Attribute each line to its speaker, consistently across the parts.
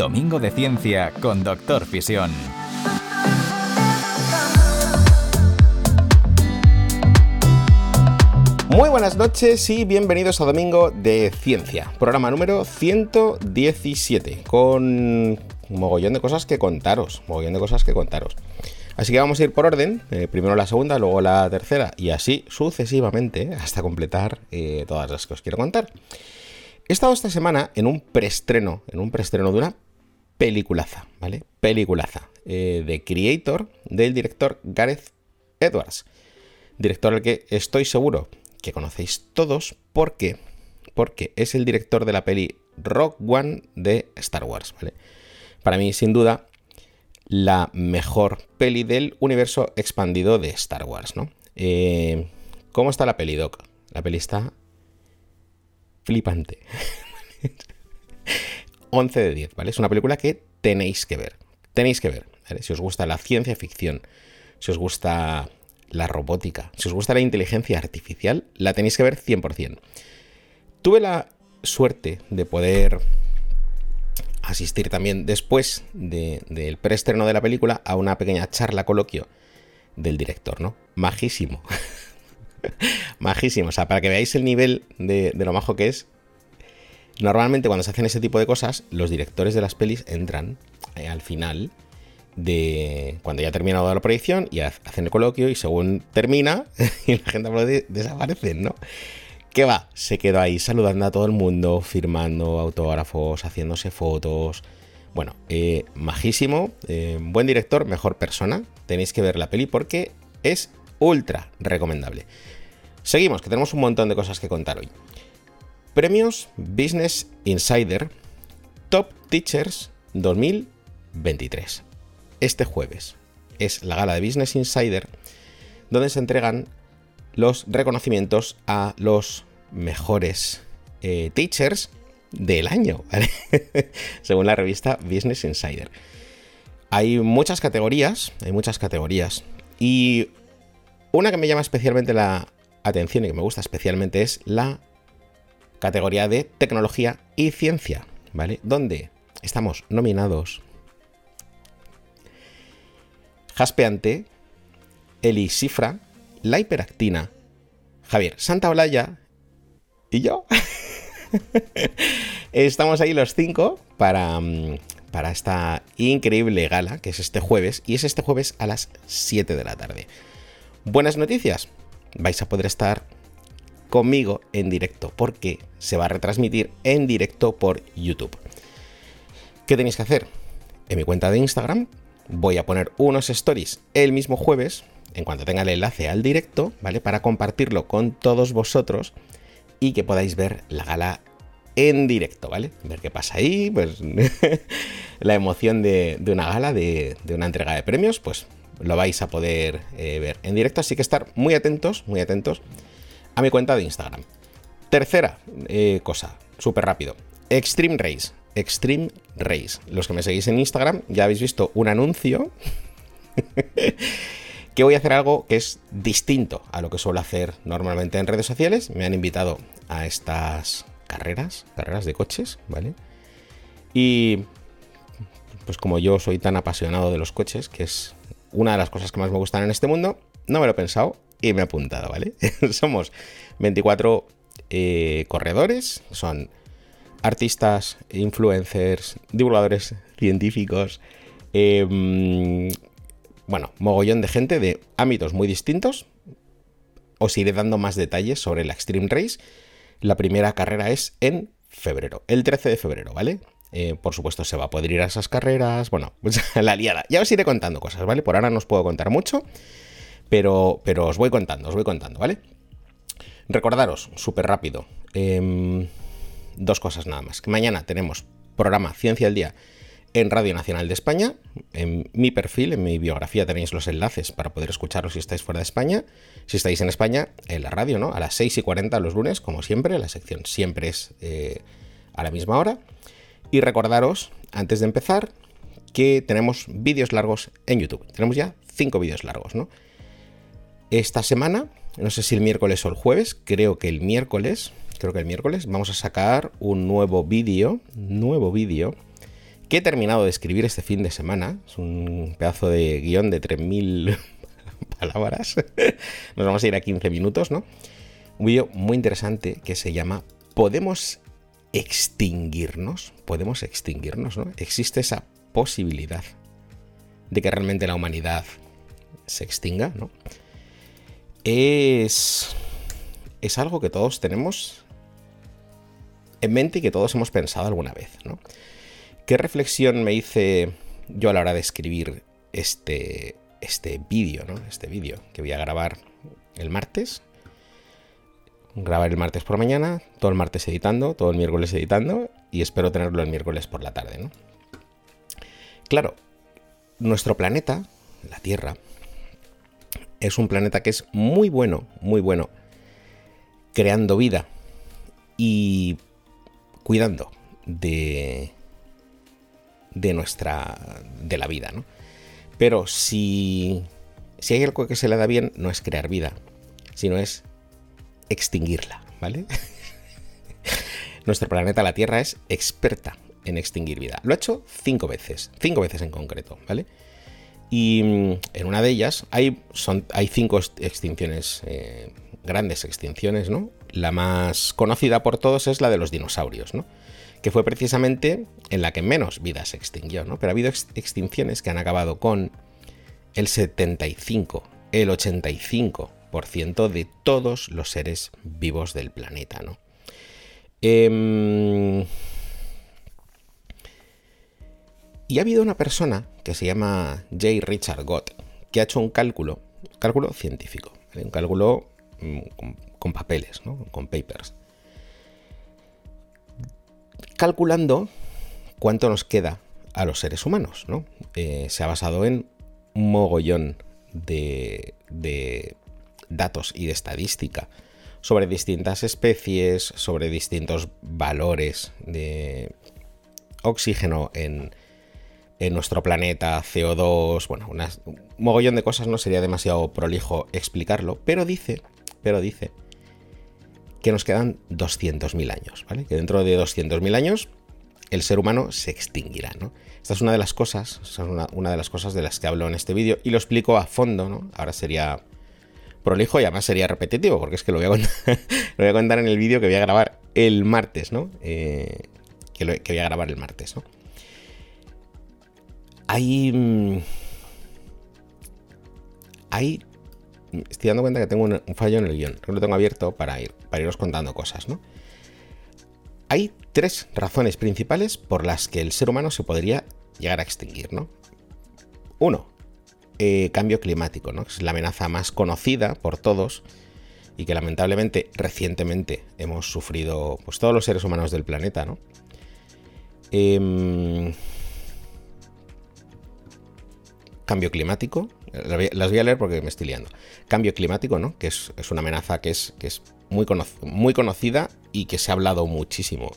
Speaker 1: Domingo de Ciencia con Doctor Fisión.
Speaker 2: Muy buenas noches y bienvenidos a Domingo de Ciencia, programa número 117, con un mogollón de cosas que contaros, mogollón de cosas que contaros. Así que vamos a ir por orden, eh, primero la segunda, luego la tercera y así sucesivamente hasta completar eh, todas las que os quiero contar. He estado esta semana en un preestreno, en un preestreno de una peliculaza, ¿vale? Peliculaza eh, de Creator del director Gareth Edwards, director al que estoy seguro que conocéis todos porque, porque es el director de la peli Rock One de Star Wars, ¿vale? Para mí, sin duda, la mejor peli del universo expandido de Star Wars, ¿no? Eh, ¿Cómo está la peli, Doc? La peli está flipante. 11 de 10, ¿vale? Es una película que tenéis que ver. Tenéis que ver, ¿vale? Si os gusta la ciencia ficción, si os gusta la robótica, si os gusta la inteligencia artificial, la tenéis que ver 100%. Tuve la suerte de poder asistir también después del preestreno de la película a una pequeña charla coloquio del director, ¿no? Majísimo. Majísimo. O sea, para que veáis el nivel de, de lo majo que es, normalmente cuando se hacen ese tipo de cosas, los directores de las pelis entran eh, al final de cuando ya ha terminado la proyección y hacen el coloquio y según termina y la gente aplaude, desaparecen, ¿no? ¿Qué va? Se quedó ahí saludando a todo el mundo, firmando autógrafos, haciéndose fotos. Bueno, eh, majísimo, eh, buen director, mejor persona. Tenéis que ver la peli porque es ultra recomendable. Seguimos, que tenemos un montón de cosas que contar hoy. Premios Business Insider Top Teachers 2023 este jueves. Es la gala de Business Insider, donde se entregan los reconocimientos a los mejores eh, teachers del año, según la revista Business Insider. Hay muchas categorías, hay muchas categorías, y una que me llama especialmente la atención y que me gusta especialmente es la categoría de tecnología y ciencia, ¿vale? Donde estamos nominados jaspeante, elisifra, la hiperactina, Javier Santa Olaya y yo. Estamos ahí los cinco para, mm, para esta increíble gala que es este jueves y es este jueves a las 7 de la tarde. Buenas noticias, vais a poder estar conmigo en directo porque se va a retransmitir en directo por YouTube. ¿Qué tenéis que hacer? En mi cuenta de Instagram voy a poner unos stories el mismo jueves, en cuanto tenga el enlace al directo, ¿vale? Para compartirlo con todos vosotros y que podáis ver la gala en directo, ¿vale? Ver qué pasa ahí, pues la emoción de, una gala, de, una entrega de premios, pues lo vais a poder eh, ver en directo, así que estar muy atentos, muy atentos a mi cuenta de Instagram. Tercera eh, cosa, súper rápido. Extreme Race. Extreme Race. Los que me seguís en Instagram ya habéis visto un anuncio que voy a hacer algo que es distinto a lo que suelo hacer normalmente en redes sociales. Me han invitado a estas carreras, carreras de coches, ¿vale? Y pues como yo soy tan apasionado de los coches, que es una de las cosas que más me gustan en este mundo, no me lo he pensado y me he apuntado, ¿vale? Somos 24 eh, corredores, son artistas, influencers, divulgadores científicos, em, bueno, mogollón de gente de ámbitos muy distintos. Os iré dando más detalles sobre la Extreme Race. La primera carrera es en febrero, el 13 de febrero, ¿vale? Eh, por supuesto, se va a poder ir a esas carreras. Bueno, pues la liada. Ya os iré contando cosas, ¿vale? Por ahora no os puedo contar mucho, pero, pero os voy contando, os voy contando, ¿vale? Recordaros, súper rápido. Em, dos cosas nada más. Mañana tenemos programa Ciencia del Día en Radio Nacional de España. En mi perfil, en mi biografía tenéis los enlaces para poder escucharlo si estáis fuera de España. Si estáis en España, en la radio, ¿no? A las 6 y 40 los lunes, como siempre. La sección siempre es eh, a la misma hora. Y recordaros, antes de empezar, que tenemos vídeos largos en YouTube. Tenemos ya cinco vídeos largos, ¿no? Esta semana, no sé si el miércoles o el jueves, creo que el miércoles, creo que el miércoles, vamos a sacar un nuevo vídeo, nuevo vídeo que he terminado de escribir este fin de semana. Es un pedazo de guion de 3.000 palabras. Nos vamos a ir a 15 minutos, ¿no? Un vídeo muy interesante que se llama ¿Podemos extinguirnos? ¿Podemos extinguirnos, no? Existe esa posibilidad de que realmente la humanidad se extinga, ¿no? Es, es algo que todos tenemos en mente y que todos hemos pensado alguna vez, ¿no? ¿Qué reflexión me hice yo a la hora de escribir este, este vídeo, ¿no? Este vídeo que voy a grabar el martes. Grabar el martes por mañana, todo el martes editando, todo el miércoles editando y espero tenerlo el miércoles por la tarde, ¿no? Claro, nuestro planeta, la Tierra, es un planeta que es muy bueno, muy bueno, creando vida y cuidando de, de nuestra, de la vida, ¿no? Pero si, si hay algo que se le da bien, no es crear vida, sino es extinguirla, ¿vale? Nuestro planeta, la Tierra, es experta en extinguir vida. Lo ha hecho cinco veces, cinco veces en concreto, ¿vale? Y mm, en una de ellas hay, son, hay cinco extinciones, eh, grandes extinciones, ¿no? La más conocida por todos es la de los dinosaurios, ¿no? que fue precisamente en la que menos vida se extinguió, ¿no? Pero ha habido extinciones que han acabado con el 75, el 85% de todos los seres vivos del planeta, ¿no? Em, y ha habido una persona que se llama J. Richard Gott, que ha hecho un cálculo, cálculo científico, un cálculo mm, con, papeles, ¿no? con papers, calculando cuánto nos queda a los seres humanos. ¿no? Eh, se ha basado en un mogollón de, datos y de estadística sobre distintas especies, sobre distintos valores de oxígeno en, en nuestro planeta, CO2, bueno, un mogollón de cosas no sería demasiado prolijo explicarlo, pero dice, pero dice que nos quedan 200.000 años, ¿vale? Que dentro de 200.000 años el ser humano se extinguirá, ¿no? Esta es una de las cosas, una, de las cosas de las que hablo en este vídeo y lo explico a fondo, ¿no? Ahora sería prolijo y además sería repetitivo, porque es que lo voy a contar, lo voy a contar en el vídeo que voy a grabar el martes, ¿no? Eh, que, que, voy a grabar el martes, ¿no? Hay... Mm, hay estoy dando cuenta que tengo un, fallo en el guion, lo tengo abierto para, ir, para iros contando cosas, ¿no? Hay tres razones principales por las que el ser humano se podría llegar a extinguir, ¿no? Uno, eh, cambio climático, ¿no? Es la amenaza más conocida por todos y que lamentablemente recientemente hemos sufrido pues, todos los seres humanos del planeta, ¿no? Em, cambio climático, las voy a leer porque me estoy liando. Cambio climático, ¿no? Que es, una amenaza que es, que es muy, muy conocida y que se ha hablado muchísimo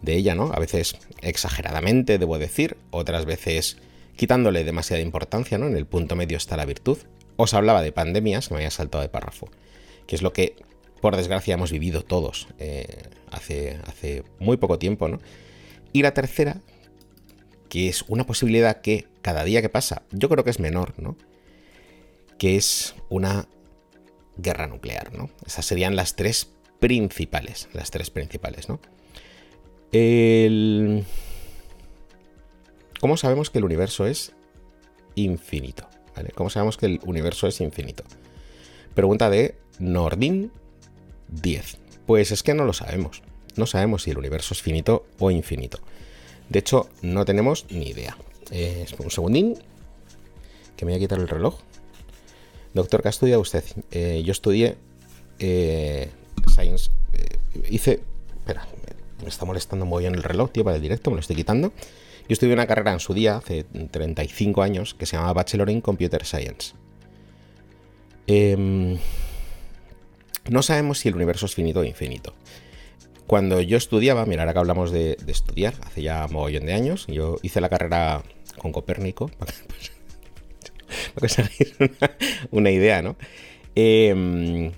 Speaker 2: de ella, ¿no? A veces exageradamente, debo decir, otras veces quitándole demasiada importancia, ¿no? En el punto medio está la virtud. Os hablaba de pandemias, me había saltado de párrafo, que es lo que, por desgracia, hemos vivido todos eh, hace, hace muy poco tiempo, ¿no? Y la tercera, que es una posibilidad que cada día que pasa, yo creo que es menor, ¿no? que es una guerra nuclear, ¿no? Esas serían las tres principales, las tres principales, ¿no? ¿Cómo sabemos que el universo es infinito? ¿Cómo sabemos que el universo es infinito? Pregunta de Nordin 10. Pues es que no lo sabemos. No sabemos si el universo es finito o infinito. De hecho, no tenemos ni idea. Eh, un segundín. Que me voy a quitar el reloj. Doctor, ¿qué ha estudiado usted? Eh, yo estudié eh, Science. Eh, hice. Espera, Me está molestando muy bien el reloj, tío, para el directo, me lo estoy quitando. Yo estudié una carrera en su día, hace 35 años, que se llamaba Bachelor in Computer Science. Em, no sabemos si el universo es finito o infinito. Cuando yo estudiaba, mira, ahora que hablamos de, estudiar, hace ya mogollón de años, yo hice la carrera con Copérnico, para que, hagáis una, idea, ¿no? Em,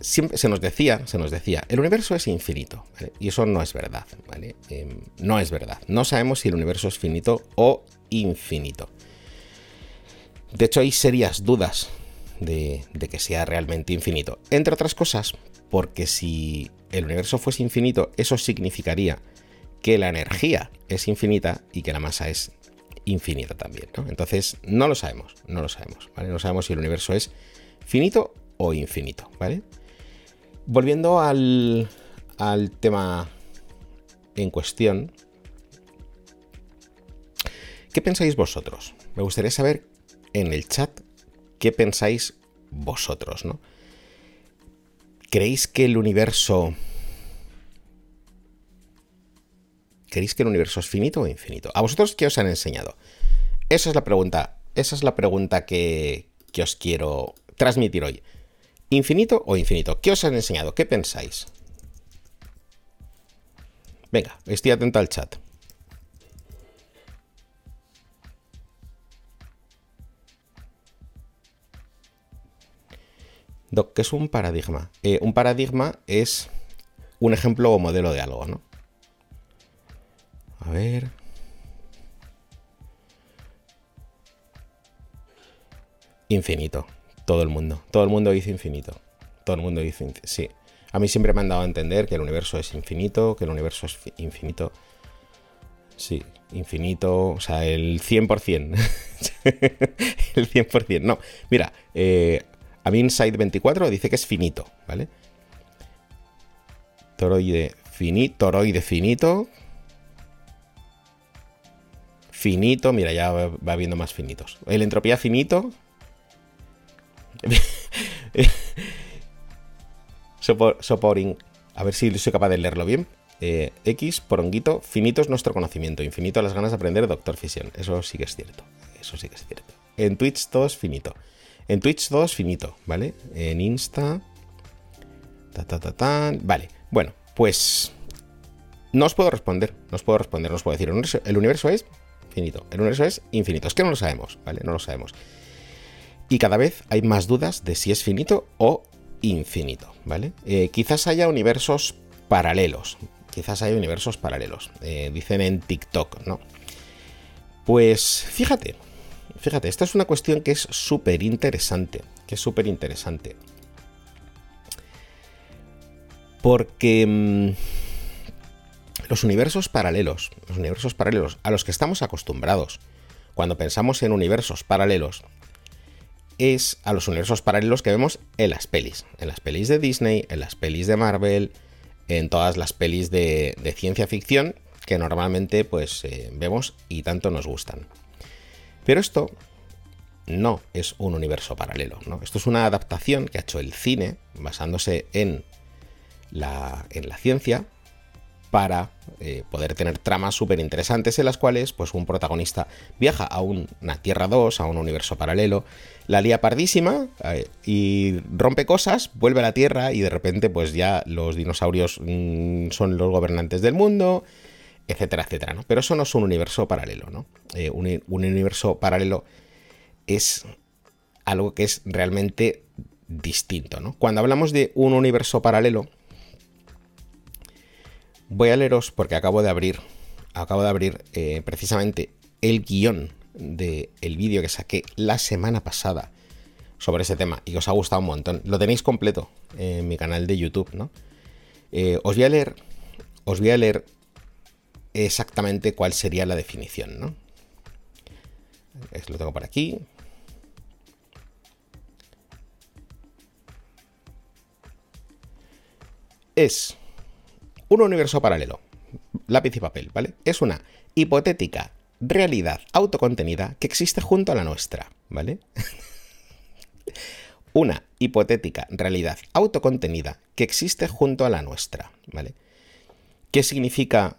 Speaker 2: siempre se nos decía, se nos decía, el universo es infinito, y eso no es verdad, ¿vale? Em, no es verdad. No sabemos si el universo es finito o infinito. De hecho, hay serias dudas de, que sea realmente infinito. Entre otras cosas, porque si el universo fuese infinito, eso significaría que la energía es infinita y que la masa es infinita también. Entonces, no lo sabemos, no lo sabemos, ¿vale? No sabemos si el universo es finito o infinito, ¿vale? Volviendo al, al tema en cuestión, ¿qué pensáis vosotros? Me gustaría saber en el chat qué pensáis vosotros, ¿no? ¿Creéis que el universo... ¿Creéis que el universo es finito o infinito? ¿A vosotros qué os han enseñado? Esa es la pregunta, esa es la pregunta que, que os quiero transmitir hoy. ¿Infinito o infinito? ¿Qué os han enseñado? ¿Qué pensáis? Venga, estoy atento al chat. ¿Qué es un paradigma? Eh, un paradigma es un ejemplo o modelo de algo, ¿no? A ver. Infinito. Todo el mundo. Todo el mundo dice infinito. Todo el mundo dice infinito. Sí. A mí siempre me han dado a entender que el universo es infinito, que el universo es infinito. Sí, infinito, o sea, el 100%. el 100%. No, mira, eh, a mí Inside 24 dice que es finito, ¿vale? Toroide finito, toroide finito. Finito, mira, ya va, viendo más finitos. El entropía finito. A ver si soy capaz de leerlo bien. Eh, X, poronguito, finito es nuestro conocimiento, infinito las ganas de aprender Doctor Fisión. Eso sí que es cierto. Eso sí que es cierto. En Twitch todo es finito. En Twitch todo es finito, ¿vale? En Insta. Ta, ta, ta, ta. Vale, bueno, pues. No os puedo responder, no os puedo responder, no os puedo decir. El universo, es finito, el universo es infinito. Es que no lo sabemos, ¿vale? No lo sabemos. Y cada vez hay más dudas de si es finito o infinito, ¿vale? Eh, quizás haya universos paralelos. Quizás haya universos paralelos. Eh, dicen en TikTok, ¿no? Pues fíjate, Fíjate, esta es una cuestión que es súper interesante, que es súper interesante. Porque mm, los universos paralelos, los universos paralelos a los que estamos acostumbrados cuando pensamos en universos paralelos, es a los universos paralelos que vemos en las pelis. En las pelis de Disney, en las pelis de Marvel, en todas las pelis de, ciencia ficción que normalmente pues eh, vemos y tanto nos gustan. Pero esto no es un universo paralelo, ¿no? Esto es una adaptación que ha hecho el cine basándose en la, en la ciencia para eh, poder tener tramas súper interesantes en las cuales pues, un protagonista viaja a una Tierra 2, a un universo paralelo, la lía pardísima eh, y rompe cosas, vuelve a la Tierra y de repente pues ya los dinosaurios mm, son los gobernantes del mundo, etcétera, etcétera, ¿no? Pero eso no es un universo paralelo, ¿no? Eh, un, universo paralelo es algo que es realmente distinto, ¿no? Cuando hablamos de un universo paralelo, voy a leeros porque acabo de abrir, acabo de abrir eh, precisamente el guion del vídeo que saqué la semana pasada sobre ese tema y os ha gustado un montón. Lo tenéis completo en mi canal de YouTube, ¿no? Eh, os voy a leer, os voy a leer exactamente cuál sería la definición, ¿no? Lo tengo por aquí. Es un universo paralelo. Lápiz y papel, ¿vale? Es una hipotética realidad autocontenida que existe junto a la nuestra, ¿vale? una hipotética realidad autocontenida que existe junto a la nuestra, ¿vale? ¿Qué significa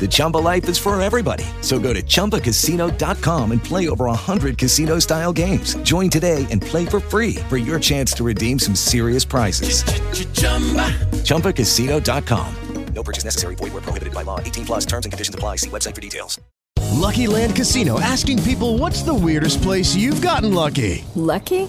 Speaker 3: The Chumba life is for everybody. So go to ChumbaCasino.com and play over 100 casino style games. Join today and play for free for your chance to redeem some serious prizes. ChumbaCasino.com.
Speaker 4: No purchase necessary. Void where prohibited by law. 18 plus terms and conditions apply. See website for details.
Speaker 3: Lucky Land Casino asking people what's the weirdest place you've gotten lucky?
Speaker 5: Lucky?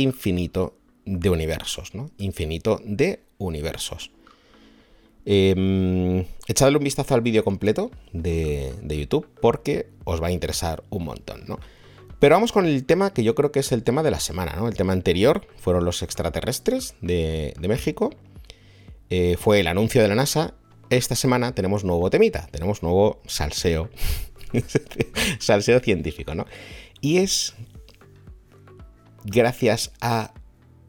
Speaker 2: infinito de universos, ¿no? Infinito de universos. Eh, echadle un vistazo al vídeo completo de, de YouTube porque os va a interesar un montón, ¿no? Pero vamos con el tema que yo creo que es el tema de la semana, ¿no? El tema anterior fueron los extraterrestres de, de México. Eh, fue el anuncio de la NASA. Esta semana tenemos nuevo temita, tenemos nuevo salseo. salseo científico, ¿no? Y es gracias a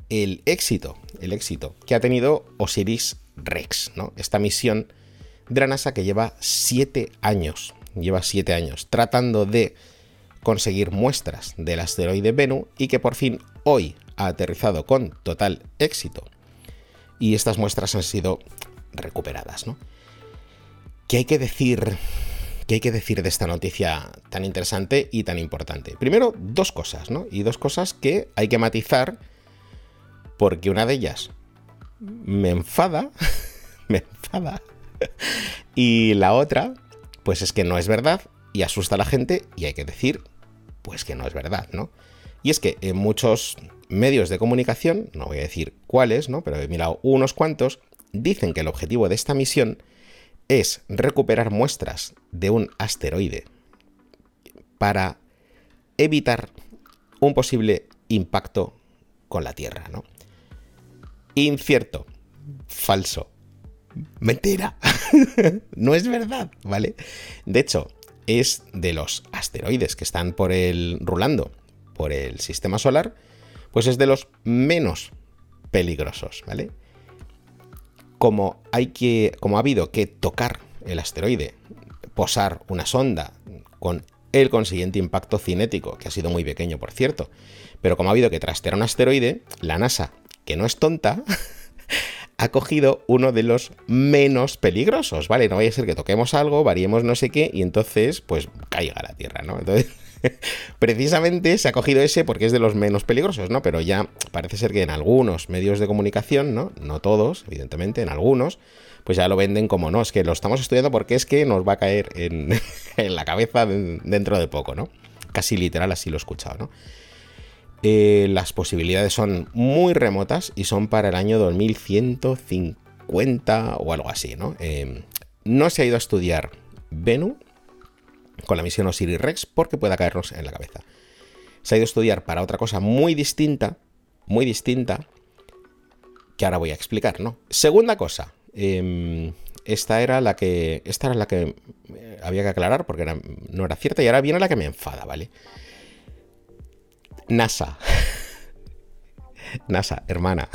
Speaker 2: el éxito, el éxito que ha tenido Osiris Rex, ¿no? Esta misión de la NASA que lleva siete años, lleva siete años tratando de conseguir muestras del asteroide Bennu y que por fin hoy ha aterrizado con total éxito. Y estas muestras han sido recuperadas, ¿no? ¿Qué hay que decir? ¿Qué hay que decir de esta noticia tan interesante y tan importante? Primero, dos cosas, ¿no? Y dos cosas que hay que matizar porque una de ellas me enfada, me enfada, y la otra, pues es que no es verdad y asusta a la gente y hay que decir, pues que no es verdad, ¿no? Y es que en muchos medios de comunicación, no voy a decir cuáles, ¿no? Pero he mirado unos cuantos, dicen que el objetivo de esta misión es recuperar muestras de un asteroide para evitar un posible impacto con la Tierra, ¿no? Incierto, falso, mentira, no es verdad, ¿vale? De hecho, es de los asteroides que están por el rulando por el sistema solar, pues es de los menos peligrosos, ¿vale? Como hay que como ha habido que tocar el asteroide, posar una sonda con el consiguiente impacto cinético, que ha sido muy pequeño, por cierto, pero como ha habido que trastear un asteroide, la NASA, que no es tonta, ha cogido uno de los menos peligrosos, ¿vale? No vaya a ser que toquemos algo, variemos no sé qué y entonces pues caiga la Tierra, ¿no? Entonces, precisamente se ha cogido ese porque es de los menos peligrosos, ¿no? Pero ya parece ser que en algunos medios de comunicación, ¿no? No todos, evidentemente, en algunos, pues ya lo venden como, no, es que lo estamos estudiando porque es que nos va a caer en, la cabeza dentro de poco, ¿no? Casi literal así lo he escuchado, ¿no? Eh, las posibilidades son muy remotas y son para el año 2150 o algo así, ¿no? Eh, no se ha ido a estudiar Bennu con la misión Osiris Rex porque pueda caernos en la cabeza. Se ha ido a estudiar para otra cosa muy distinta, muy distinta, que ahora voy a explicar, ¿no? Segunda cosa, eh, esta era la que, esta era la que había que aclarar porque no era cierta y ahora viene la que me enfada, ¿vale? NASA. NASA, hermana,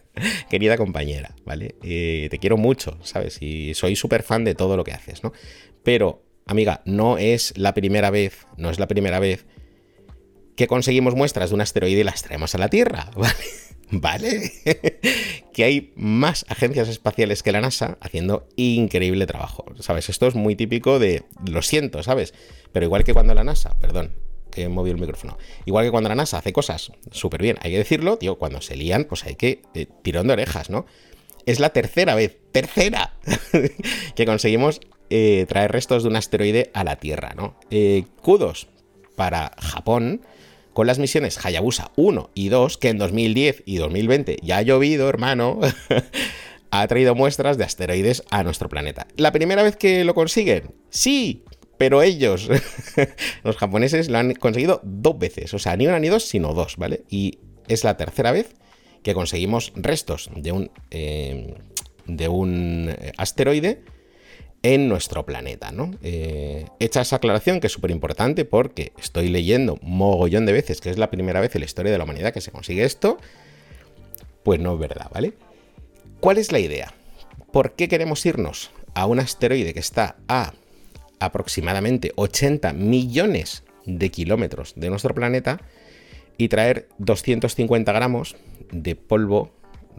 Speaker 2: querida compañera, ¿vale? Eh, te quiero mucho, ¿sabes? Y soy súper fan de todo lo que haces, ¿no? Pero, amiga, no es la primera vez, no es la primera vez que conseguimos muestras de un asteroide y las traemos a la Tierra, ¿vale? ¿Vale? que hay más agencias espaciales que la NASA haciendo increíble trabajo, ¿sabes? Esto es muy típico de, lo siento, ¿sabes? Pero igual que cuando la NASA, perdón, que movió el micrófono. Igual que cuando la NASA hace cosas súper bien, hay que decirlo, tío, cuando se lían, pues hay que eh, tirón de orejas, ¿no? Es la tercera vez, tercera, que conseguimos eh, traer restos de un asteroide a la Tierra, ¿no? Eh, kudos para Japón, con las misiones Hayabusa 1 y 2, que en 2010 y 2020 ya ha llovido, hermano, ha traído muestras de asteroides a nuestro planeta. ¿La primera vez que lo consiguen? Sí, pero ellos, los japoneses, lo han conseguido dos veces. O sea, ni una ni dos, sino dos, ¿vale? Y es la tercera vez que conseguimos restos de un, eh, de un asteroide en nuestro planeta, ¿no? Eh, hecha esa aclaración que es súper importante porque estoy leyendo mogollón de veces que es la primera vez en la historia de la humanidad que se consigue esto, pues no es verdad, ¿vale? ¿Cuál es la idea? ¿Por qué queremos irnos a un asteroide que está a aproximadamente 80 millones de kilómetros de nuestro planeta y traer 250 gramos de polvo,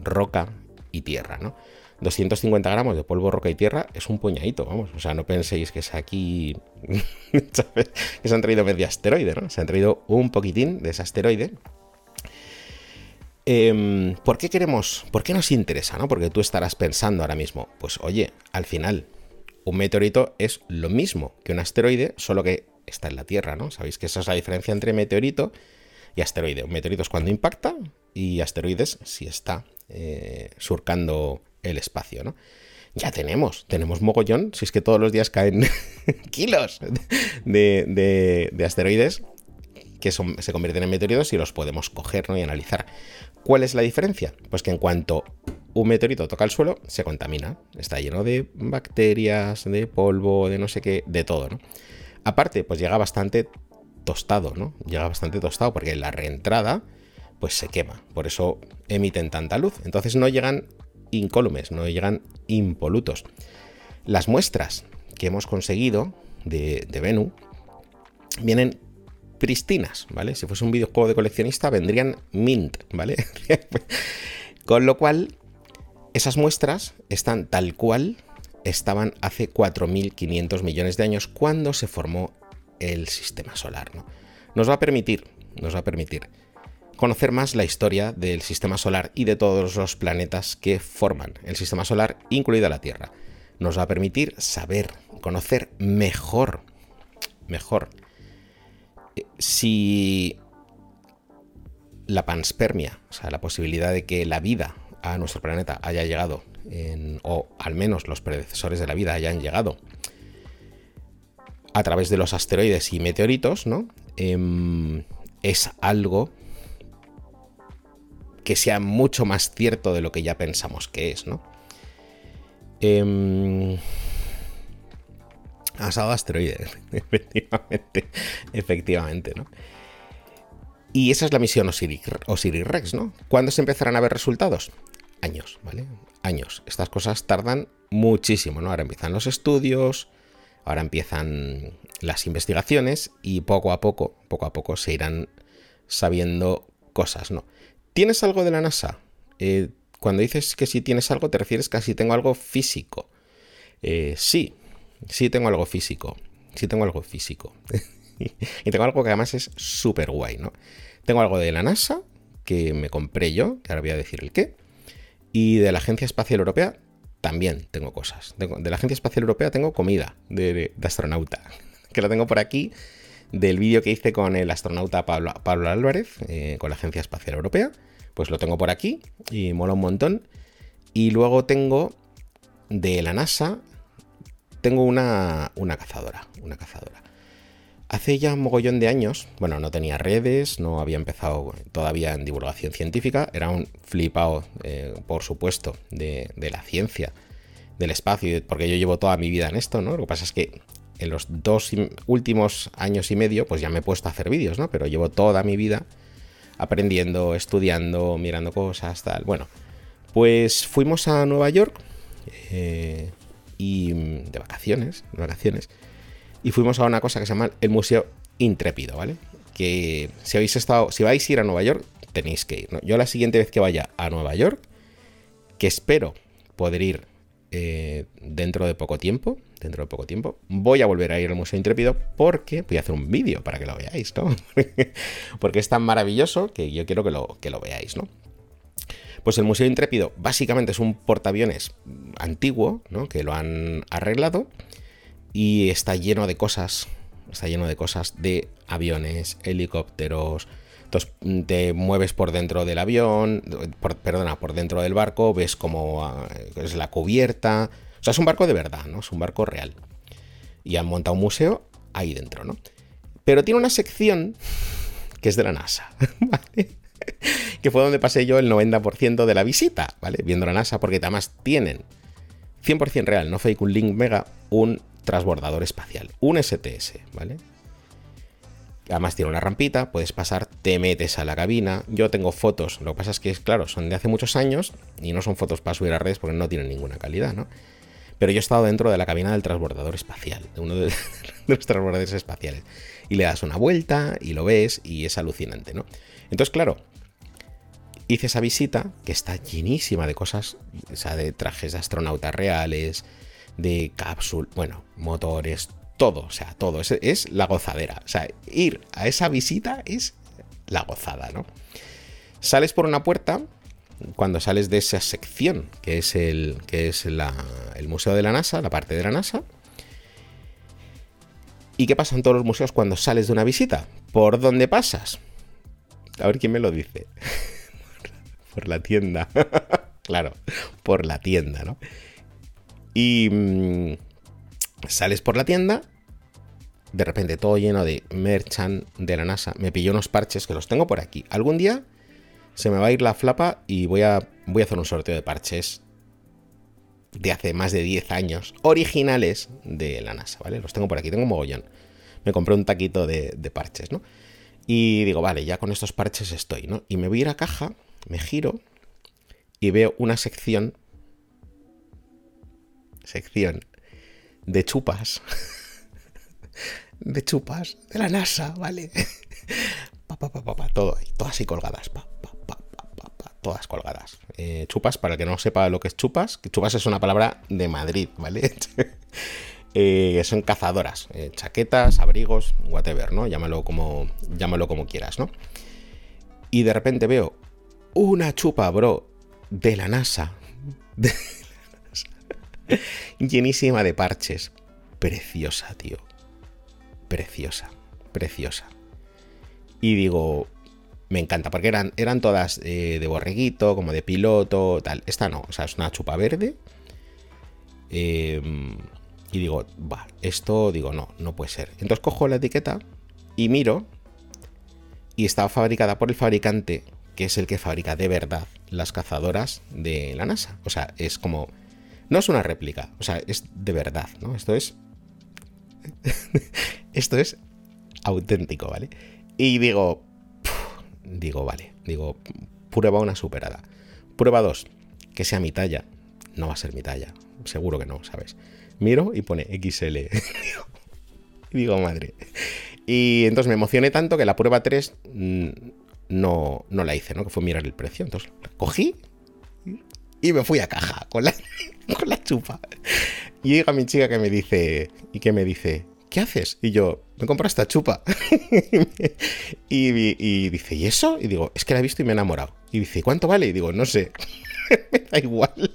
Speaker 2: roca y tierra, ¿no? 250 gramos de polvo, roca y tierra es un puñadito, vamos. O sea, no penséis que es aquí. que se han traído medio asteroide, ¿no? Se han traído un poquitín de ese asteroide. Em, ¿Por qué queremos.? ¿Por qué nos interesa, no? Porque tú estarás pensando ahora mismo, pues oye, al final, un meteorito es lo mismo que un asteroide, solo que está en la Tierra, ¿no? Sabéis que esa es la diferencia entre meteorito y asteroide. Un meteorito es cuando impacta y asteroides si está eh, surcando el espacio, ¿no? Ya tenemos, tenemos mogollón, si es que todos los días caen kilos de, asteroides que se convierten en meteoritos y los podemos coger y analizar. ¿Cuál es la diferencia? Pues que en cuanto un meteorito toca el suelo, se contamina. Está lleno de bacterias, de polvo, de no sé qué, de todo, ¿no? Aparte, pues llega bastante tostado, ¿no? Llega bastante tostado porque la reentrada, pues se quema. Por eso emiten tanta luz. Entonces no llegan incólumes, no llegan impolutos. Las muestras que hemos conseguido de, de Venu vienen pristinas, ¿vale? Si fuese un videojuego de coleccionista vendrían mint, ¿vale? Con lo cual, esas muestras están tal cual estaban hace 4.500 millones de años cuando se formó el sistema solar, ¿no? Nos va a permitir, nos va a permitir conocer más la historia del sistema solar y de todos los planetas que forman el sistema solar, incluida la Tierra. Nos va a permitir saber, conocer mejor, mejor, eh, si la panspermia, o sea, la posibilidad de que la vida a nuestro planeta haya llegado, o al menos los predecesores de la vida hayan llegado a través de los asteroides y meteoritos, ¿no? Em, es algo que sea mucho más cierto de lo que ya pensamos que es, ¿no? Eh, asado asteroide, efectivamente, efectivamente, ¿no? Y esa es la misión Osiris, Osiris Rex, ¿no? ¿Cuándo se empezarán a ver resultados? Años, ¿vale? Años. Estas cosas tardan muchísimo, ¿no? Ahora empiezan los estudios, ahora empiezan las investigaciones y poco a poco, poco a poco se irán sabiendo cosas, ¿no? ¿Tienes algo de la NASA? Eh, cuando dices que si tienes algo, te refieres que si tengo algo físico. Eh, sí, sí tengo algo físico. Sí tengo algo físico. y tengo algo que además es súper guay, ¿no? Tengo algo de la NASA, que me compré yo, que ahora voy a decir el qué. Y de la Agencia Espacial Europea también tengo cosas. de la Agencia Espacial Europea tengo comida de, astronauta, que la tengo por aquí del vídeo que hice con el astronauta Pablo, Álvarez, eh, con la Agencia Espacial Europea. Pues lo tengo por aquí y mola un montón. Y luego tengo de la NASA, tengo una, una cazadora, una cazadora. Hace ya un mogollón de años, bueno, no tenía redes, no había empezado todavía en divulgación científica, era un flipado, eh, por supuesto, de, de, la ciencia, del espacio, porque yo llevo toda mi vida en esto, ¿no? Lo que pasa es que en los dos últimos años y medio, pues ya me he puesto a hacer vídeos, ¿no? Pero llevo toda mi vida aprendiendo, estudiando, mirando cosas, tal. Bueno, pues fuimos a Nueva York eh, y de vacaciones, de vacaciones, y fuimos a una cosa que se llama el Museo Intrépido, ¿vale? Que si habéis estado, si vais a ir a Nueva York, tenéis que ir. Yo la siguiente vez que vaya a Nueva York, que espero poder ir eh, dentro de poco tiempo, dentro de poco tiempo, voy a volver a ir al Museo Intrépido porque voy a hacer un vídeo para que lo veáis, ¿no? porque es tan maravilloso que yo quiero que lo, que lo veáis, ¿no? Pues el Museo Intrépido básicamente es un portaaviones antiguo, ¿no? Que lo han arreglado y está lleno de cosas, está lleno de cosas de aviones, helicópteros, Entonces te mueves por dentro del avión, perdona, por dentro del barco, ves cómo ah, es la cubierta. O sea, es un barco de verdad, ¿no? Es un barco real. Y han montado un museo ahí dentro, ¿no? Pero tiene una sección que es de la NASA, ¿vale? Que fue donde pasé yo el 90% de la visita, ¿vale? Viendo la NASA, porque además tienen 100% real, no fake, un link mega, un transbordador espacial, un STS, ¿vale? Además tiene una rampita, puedes pasar, te metes a la cabina. Yo tengo fotos, lo que pasa es que, claro, son de hace muchos años y no son fotos para subir a redes porque no tienen ninguna calidad, ¿no? Pero yo he estado dentro de la cabina del transbordador espacial, de uno de, los transbordadores espaciales. Y le das una vuelta y lo ves y es alucinante, ¿no? Entonces, claro, hice esa visita que está llenísima de cosas, o sea, de trajes de astronautas reales, de cápsulas, bueno, motores, todo, o sea, todo. Es, es la gozadera. O sea, ir a esa visita es la gozada, ¿no? Sales por una puerta, cuando sales de esa sección, que es el, que es el Museo de la NASA, la parte de la NASA. ¿Y qué pasa en todos los museos cuando sales de una visita? ¿Por dónde pasas? A ver quién me lo dice. por la tienda. claro, por la tienda, ¿no? Y mm, sales por la tienda, de repente todo lleno de merchan de la NASA. Me pilló unos parches que los tengo por aquí. Algún día se me va a ir la flapa y voy a, voy a hacer un sorteo de parches de hace más de 10 años, originales de la NASA, ¿vale? Los tengo por aquí, tengo un mogollón. Me compré un taquito de, de parches, ¿no? Y digo, vale, ya con estos parches estoy, ¿no? Y me voy a ir a caja, me giro y veo una sección. Sección de chupas. de chupas de la NASA, ¿vale? Pa, pa, pa, pa, todo ahí, todas ahí colgadas. pa, pa, pa, pa, todas colgadas. Eh, chupas, para el que no sepa lo que es chupas, que chupas es una palabra de Madrid, ¿vale? Eh, son cazadoras, eh, chaquetas, abrigos, whatever, ¿no? Llámalo como, llámalo como quieras, ¿no? Y de repente veo una chupa, bro, de la NASA. De. Llenísima de parches. Preciosa, tío. Preciosa, preciosa. Y digo, me encanta, porque eran, eran todas eh, de borreguito, como de piloto, tal. Esta no, o sea, es una chupa verde. Eh, y digo, va, esto, digo, no, no puede ser. Entonces cojo la etiqueta y miro. Y estaba fabricada por el fabricante, que es el que fabrica de verdad las cazadoras de la NASA. O sea, es como. No es una réplica, o sea, es de verdad, ¿no? Esto es. esto es auténtico, ¿vale? Y digo. digo, vale. Digo, prueba una superada. Prueba dos, que sea mi talla. No va a ser mi talla. Seguro que no, ¿sabes? Miro y pone XL. y digo, madre. Y entonces me emocioné tanto que la prueba 3 mm, no, no la hice, ¿no? Que fue mirar el precio. Entonces cogí y me fui a caja con la, con la chupa. Y llega mi chica que me dice, y que me dice, ¿qué haces? Y yo, me compro esta chupa. y, dice, ¿y eso? Y digo, es que la he visto y me he enamorado. Y dice, ¿cuánto vale? Y digo, no sé. me da igual.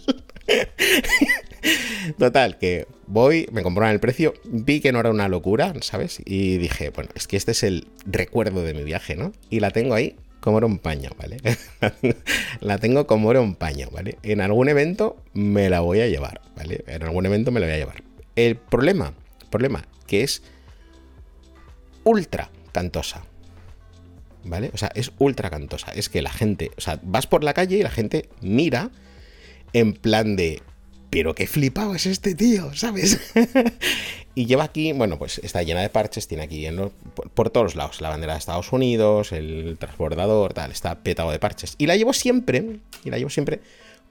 Speaker 2: Total, que voy, me compraron el precio, vi que no era una locura, ¿sabes? Y dije, bueno, es que este es el recuerdo de mi viaje, ¿no? Y la tengo ahí como era un paño, ¿vale? la tengo como era un paño, ¿vale? En algún evento me la voy a llevar, ¿vale? En algún evento me la voy a llevar. El problema, problema, que es ultra cantosa. ¿Vale? O sea, es ultra cantosa. Es que la gente, o sea, vas por la calle y la gente mira en plan de, pero qué flipado es este tío, ¿sabes? y lleva aquí, bueno, pues está llena de parches, tiene aquí en por, por todos lados la bandera de Estados Unidos, el transbordador, tal, está petado de parches. Y la llevo siempre, y la llevo siempre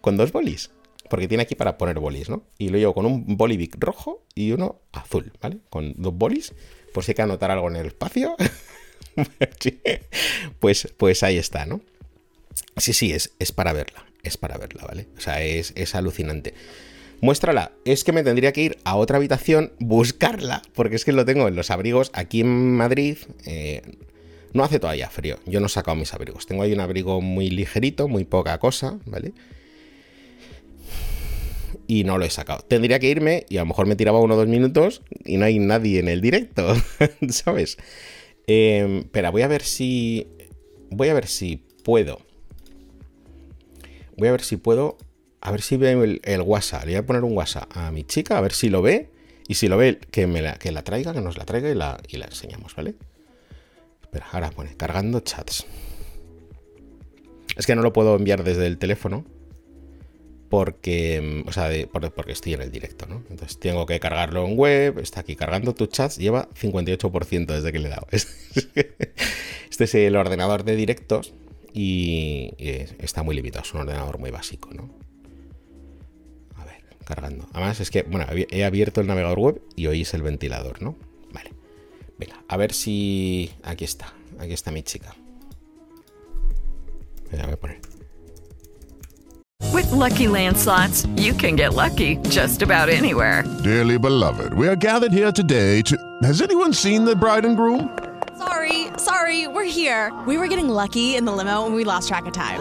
Speaker 2: con dos bolis, porque tiene aquí para poner bolis, ¿no? Y lo llevo con un bolivic rojo y uno azul, ¿vale? Con dos bolis, por si hay que anotar algo en el espacio. pues, pues ahí está, ¿no? Sí, sí, es, es para verla, es para verla, ¿vale? O sea, es, es alucinante. Muéstrala, es que me tendría que ir a otra habitación, buscarla, porque es que lo tengo en los abrigos aquí en Madrid. eh, no hace todavía frío, yo no he sacado mis abrigos. Tengo ahí un abrigo muy ligerito, muy poca cosa, ¿vale? Y no lo he sacado. Tendría que irme y a lo mejor me tiraba uno o dos minutos y no hay nadie en el directo, ¿sabes? Eh, pero voy a ver si voy a ver si puedo. Voy a ver si puedo. A ver si ve el, WhatsApp. Le voy a poner un WhatsApp a mi chica, a ver si lo ve. Y si lo ve, que, me la, que la traiga, que nos la traiga y la, y la enseñamos, ¿vale? Espera, ahora pone cargando chats. Es que no lo puedo enviar desde el teléfono. Porque, o sea, de- por- porque estoy en el directo, ¿no? Entonces tengo que cargarlo en web. Está aquí cargando tus chats. Lleva 58% desde que le he dado. Este es el ordenador de directos. Y está muy limitado. Es un ordenador muy básico, ¿no? Cargando. Además, es que, bueno, he abierto el navegador web y oís el ventilador, ¿no? Vale. Venga, a ver si. Aquí está. Aquí está mi chica. Venga, voy a poner.
Speaker 6: With Lucky Land slots, you can get lucky just about anywhere.
Speaker 7: Dearly beloved, we are gathered here today to. Has anyone seen the bride and groom?
Speaker 8: Sorry, sorry, we're here. We were getting lucky in the limo and we lost track of time.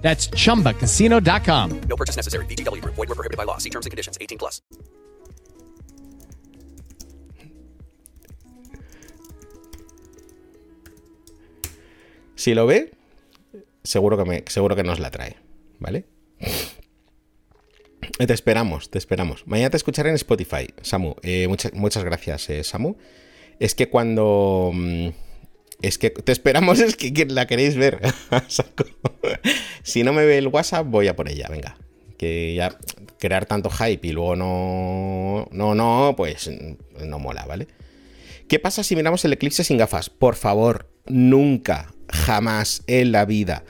Speaker 9: That's chumbacasino.com.
Speaker 4: No purchase necessary. VGW Group. Void were prohibited by law. See terms and conditions. 18 plus.
Speaker 2: Si lo ve, seguro que, me, seguro que nos la trae, ¿vale? Te esperamos, te esperamos. Mañana te escucharé en Spotify, Samu. Eh, muchas, muchas gracias, eh, Samu. Es que cuando... mm, Es que te esperamos, es que, la queréis ver. Si no me ve el WhatsApp, voy a por ella, venga. Que ya crear tanto hype y luego no... No, no, pues no mola, ¿vale? ¿Qué pasa si miramos el eclipse sin gafas? Por favor, nunca, jamás en la vida,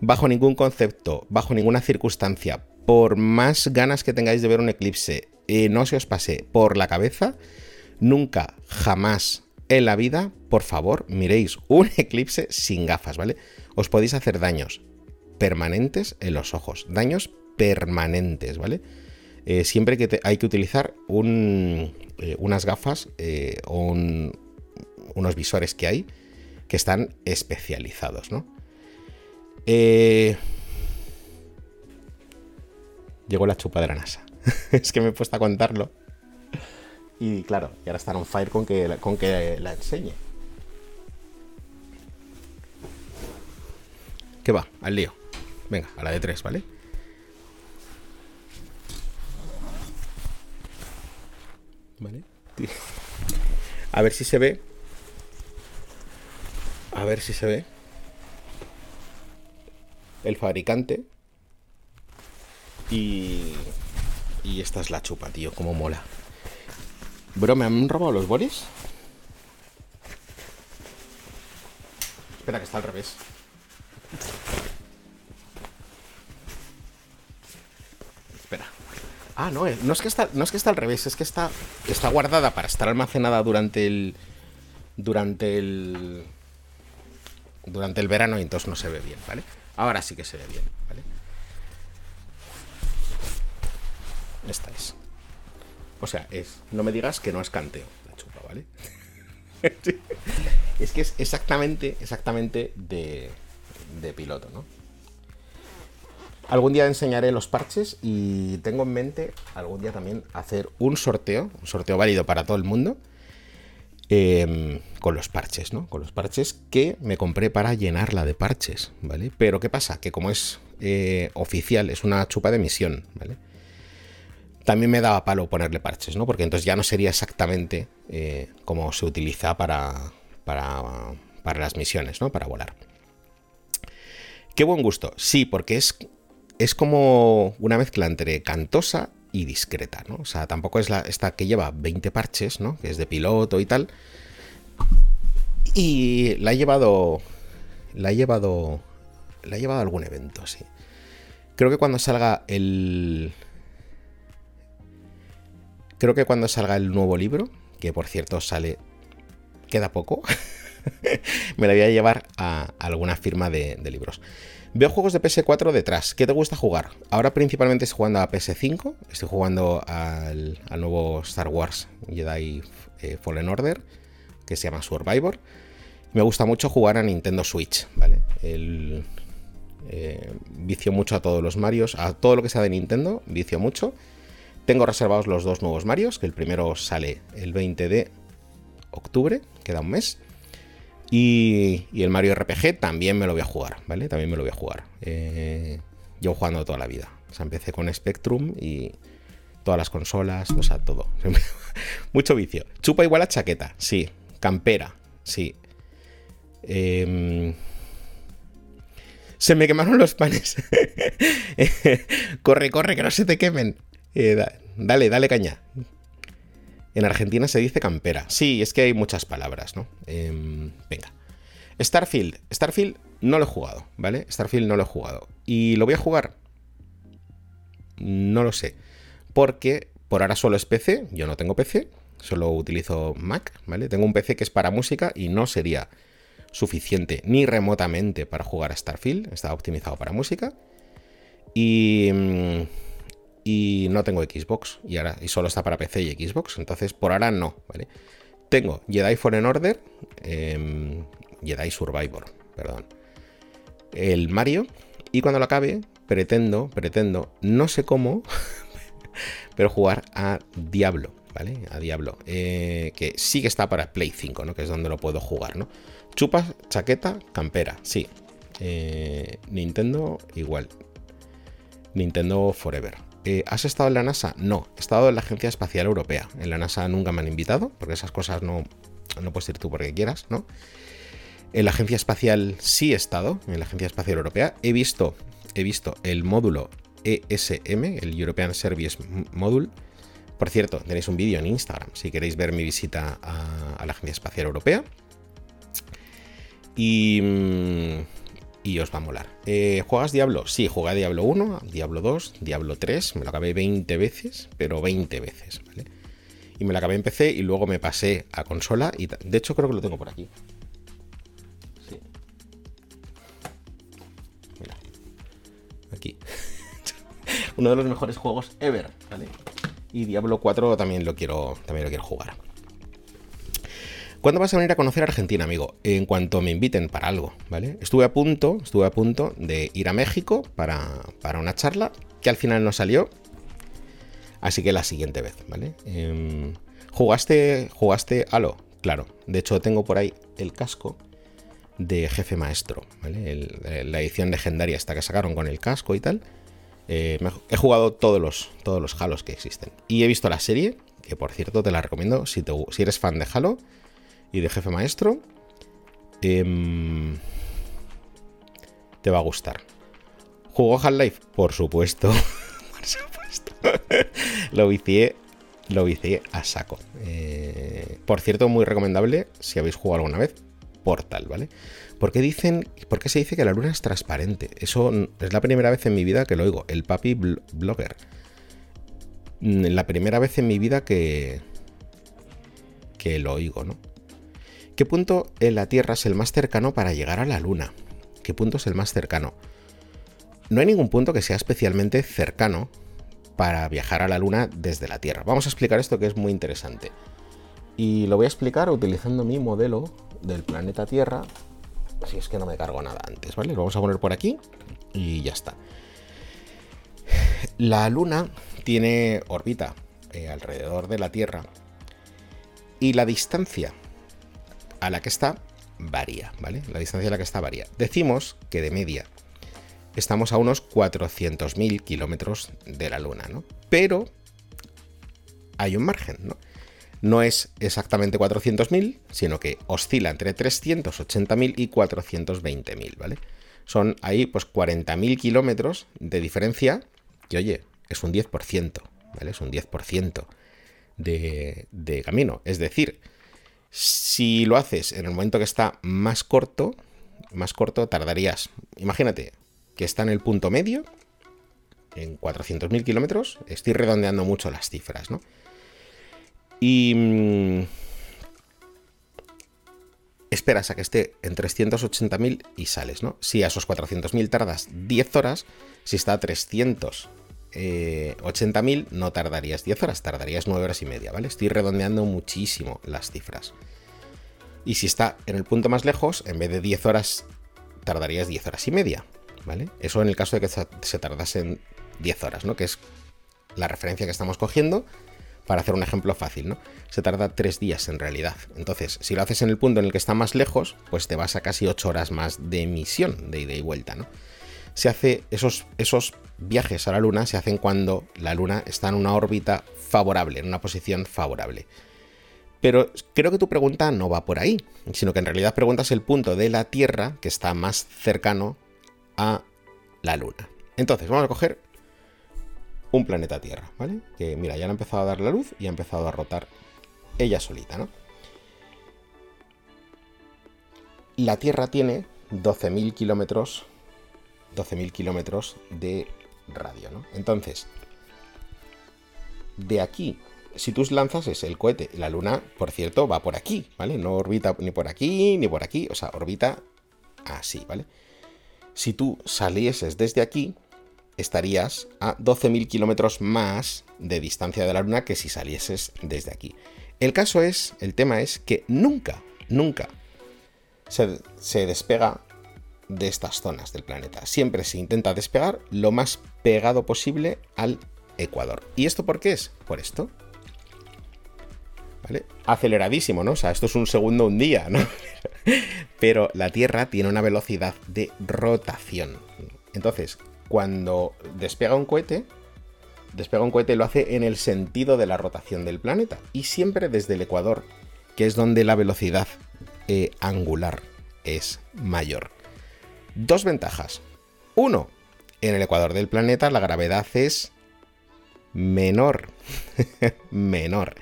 Speaker 2: bajo ningún concepto, bajo ninguna circunstancia, por más ganas que tengáis de ver un eclipse, eh, no se os pase por la cabeza, nunca, jamás en la vida, por favor, miréis un eclipse sin gafas, ¿vale? Os podéis hacer daños permanentes en los ojos, daños permanentes, ¿vale? Eh, siempre que hay que utilizar eh, unas gafas eh, o un- unos visores que hay que están especializados, ¿no? Llegó la chupa de la NASA. es que me he puesto a contarlo. Y claro, y ahora están on fire con que, con que la enseñe. ¿Qué va? Al lío. Venga, a la de tres, ¿vale? Vale. A ver si se ve. A ver si se ve. El fabricante. Y. Y esta es la chupa, tío. Como mola. Bro, ¿me han robado los bolis? Espera, que está al revés. Espera. Ah, no, eh, no es que está, no es que está al revés, es que está, está guardada para estar almacenada durante el. Durante el. Durante el verano y entonces no se ve bien, ¿vale? Ahora sí que se ve bien, ¿vale? Esta es. O sea, es. No me digas que no es canteo la chupa, ¿vale? es que es exactamente, exactamente de, piloto, ¿no? Algún día enseñaré los parches y tengo en mente algún día también hacer un sorteo, un sorteo válido para todo el mundo, em, con los parches, ¿no? Con los parches que me compré para llenarla de parches, ¿vale? Pero ¿qué pasa? Que como es eh, oficial, es una chupa de misión, ¿vale? También me daba palo ponerle parches, ¿no? Porque entonces ya no sería exactamente eh, como se utiliza para, para, para las misiones, ¿no? Para volar. Qué buen gusto. Sí, porque es, es como una mezcla entre cantosa y discreta, ¿no? O sea, tampoco es la, esta que lleva 20 parches, ¿no? Que es de piloto y tal. Y la he llevado. La he llevado. La he llevado a algún evento, sí. Creo que cuando salga el. Creo que cuando salga el nuevo libro, que por cierto sale. Queda poco. me la voy a llevar a alguna firma de, libros. Veo juegos de PS4 detrás. ¿Qué te gusta jugar? Ahora principalmente estoy jugando a PS5. Estoy jugando al, nuevo Star Wars Jedi eh, Fallen Order, que se llama Survivor. Me gusta mucho jugar a Nintendo Switch, ¿vale? Eh, vicio mucho a todos los Marios, a todo lo que sea de Nintendo, vicio mucho. Tengo reservados los dos nuevos Marios, que el primero sale el 20 de octubre, queda un mes. Y, el Mario RPG también me lo voy a jugar, ¿vale? También me lo voy a jugar. Eh, llevo jugando toda la vida. O sea, empecé con Spectrum y todas las consolas, o sea, todo. Mucho vicio. Chupa igual a chaqueta, sí. Campera, sí. Eh, se me quemaron los panes. corre, corre, que no se te quemen. Eh, da, dale, dale caña. En Argentina se dice campera. Sí, es que hay muchas palabras, ¿no? Eh, venga. Starfield. Starfield no lo he jugado, ¿vale? Starfield no lo he jugado. ¿Y lo voy a jugar? No lo sé. Porque por ahora solo es PC. Yo no tengo PC. Solo utilizo Mac, ¿vale? Tengo un PC que es para música y no sería suficiente ni remotamente para jugar a Starfield. Está optimizado para música. Y, y no tengo Xbox. Y, ahora, y solo está para PC y Xbox. Entonces, por ahora no. ¿vale? Tengo Jedi Fallen Order. Eh, Jedi Survivor, perdón. El Mario. Y cuando lo acabe, pretendo, pretendo, no sé cómo, pero jugar a Diablo, ¿vale? A Diablo. Eh, que sí que está para Play 5, ¿no? Que es donde lo puedo jugar, ¿no? Chupas, chaqueta, campera, sí. Eh, Nintendo, igual. Nintendo Forever. Eh, ¿Has estado en la NASA? No, he estado en la Agencia Espacial Europea. En la NASA nunca me han invitado, porque esas cosas no, no puedes ir tú porque quieras, ¿no? En la Agencia Espacial sí he estado, en la Agencia Espacial Europea. He visto, he visto el módulo ESM, el European Service Module. Por cierto, tenéis un vídeo en Instagram si queréis ver mi visita a, a la Agencia Espacial Europea. Y, y, os va a molar. Eh, ¿Juegas Diablo? Sí, jugué a Diablo 1, Diablo 2, Diablo 3. Me lo acabé 20 veces, pero 20 veces, ¿vale? Y me lo acabé en PC y luego me pasé a consola. Y de hecho, creo que lo tengo por aquí. Sí. Mira. Aquí. Uno de los mejores juegos ever, ¿vale? Y Diablo 4 también lo quiero, también lo quiero jugar. ¿Cuándo vas a venir a conocer Argentina, amigo? En cuanto me inviten para algo, ¿vale? Estuve a punto, estuve a punto de ir a México para, para una charla que al final no salió. Así que la siguiente vez, ¿vale? Eh, ¿Jugaste, jugaste Halo? Claro. De hecho, tengo por ahí el casco de jefe maestro, ¿vale? La edición legendaria esta que sacaron con el casco y tal. Eh, he jugado todos los, todos los Halos que existen. Y he visto la serie, que por cierto te la recomiendo si, te, si eres fan de Halo y de jefe maestro. Eh, te va a gustar. ¿Jugó Half-Life? Por supuesto. por supuesto. lo vicié. Lo vicié a saco. Eh, por cierto, muy recomendable si habéis jugado alguna vez. Portal, ¿vale? ¿Por qué, dicen, ¿Por se dice que la luna es transparente? Eso es la primera vez en mi vida que lo oigo. El papi bl blogger. La primera vez en mi vida que, que lo oigo, ¿no? ¿Qué punto en la Tierra es el más cercano para llegar a la Luna? ¿Qué punto es el más cercano? No hay ningún punto que sea especialmente cercano para viajar a la Luna desde la Tierra. Vamos a explicar esto que es muy interesante. Y lo voy a explicar utilizando mi modelo del planeta Tierra. Si es que no me cargo nada antes, ¿vale? Lo vamos a poner por aquí y ya está. La Luna tiene órbita eh, alrededor de la Tierra y la distancia a la que está varía, ¿vale? La distancia a la que está varía. Decimos que de media estamos a unos 400.000 kilómetros de la Luna, ¿no? Pero hay un margen, ¿no? No es exactamente 400.000, sino que oscila entre 380.000 y 420.000, ¿vale? Son ahí pues 40.000 kilómetros de diferencia, que oye, es un 10%, ¿vale? Es un 10% de, de camino. Es decir, si lo haces en el momento que está más corto, más corto tardarías, imagínate que está en el punto medio en 400.000 kilómetros. Estoy redondeando mucho las cifras, ¿no? Y mm, esperas a que esté en 380.000 y sales, ¿no? Si a esos 400.000 tardas 10 horas, si está a 380.000 no tardarías 10 horas, tardarías 9 horas y media, ¿vale? Estoy redondeando muchísimo las cifras. Y si está en el punto más lejos, en vez de 10 horas, tardarías 10 horas y media, ¿vale? Eso en el caso de que se tardasen 10 horas, ¿no? Que es la referencia que estamos cogiendo para hacer un ejemplo fácil, ¿no? Se tarda 3 días en realidad. Entonces, si lo haces en el punto en el que está más lejos, pues te vas a casi 8 horas más de emisión de ida y vuelta, ¿no? Se hace esos, esos viajes a la Luna se hacen cuando la Luna está en una órbita favorable, en una posición favorable. Pero creo que tu pregunta no va por ahí, sino que en realidad preguntas el punto de la Tierra que está más cercano a la Luna. Entonces, vamos a coger un planeta Tierra, ¿vale? Que mira, ya ha empezado a dar la luz y ha empezado a rotar ella solita, ¿no? La Tierra tiene 12.000 kilómetros 12.000 kilómetros de radio, ¿no? Entonces, de aquí, si tú lanzas es el cohete, la Luna, por cierto, va por aquí, ¿vale? No orbita ni por aquí ni por aquí, o sea, orbita así, ¿vale? Si tú salieses desde aquí, estarías a 12.000 kilómetros más de distancia de la Luna que si salieses desde aquí. El caso es, el tema es que nunca, nunca se, se, despega de estas zonas del planeta. Siempre se intenta despegar lo más pegado posible al Ecuador. ¿Y esto por qué es? Por esto. ¿Vale? Aceleradísimo, ¿no? O sea, esto es un segundo, un día, ¿no? Pero la Tierra tiene una velocidad de rotación. Entonces, cuando despega un cohete, despega un cohete lo hace en el sentido de la rotación del planeta y siempre desde el ecuador, que es donde la velocidad eh, angular es mayor. Dos ventajas. Uno, en el ecuador del planeta la gravedad es menor. menor.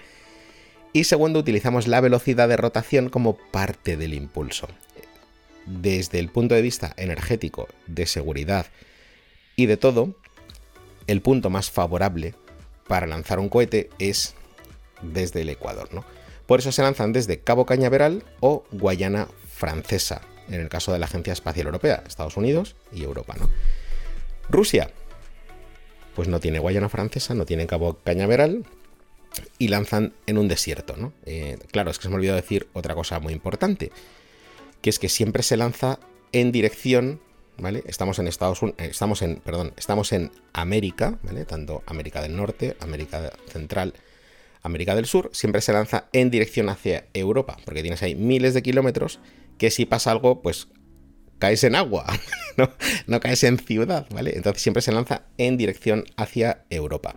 Speaker 2: Y segundo, utilizamos la velocidad de rotación como parte del impulso. Desde el punto de vista energético, de seguridad y de todo, el punto más favorable para lanzar un cohete es desde el Ecuador, ¿no? Por eso se lanzan desde Cabo Cañaveral o Guayana Francesa, en el caso de la Agencia Espacial Europea, Estados Unidos y Europa, ¿no? Rusia, pues no tiene Guayana Francesa, no tiene Cabo Cañaveral y lanzan en un desierto, ¿no? Eh, claro, es que se me olvidó decir otra cosa muy importante, que es que siempre se lanza en dirección ¿vale? Estamos en Estados Unidos, eh, estamos en, perdón, estamos en América, ¿vale? Tanto América del Norte, América Central, América del Sur, siempre se lanza en dirección hacia Europa, porque tienes ahí miles de kilómetros que si pasa algo, pues caes en agua, ¿no? caes en ciudad, ¿vale? Entonces siempre se lanza en dirección hacia Europa.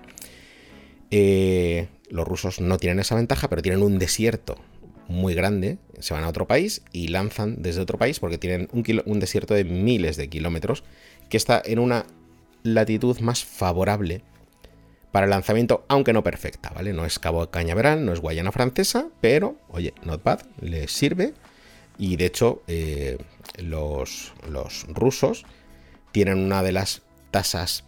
Speaker 2: Eh, los rusos no tienen esa ventaja, pero tienen un desierto muy grande, se van a otro país y lanzan desde otro país porque tienen un, un desierto de miles de kilómetros que está en una latitud más favorable para el lanzamiento, aunque no perfecta, ¿vale? No es Cabo Cañaveral, no es Guayana Francesa, pero, oye, not bad, les sirve. Y de hecho, eh, los, rusos tienen una de las tasas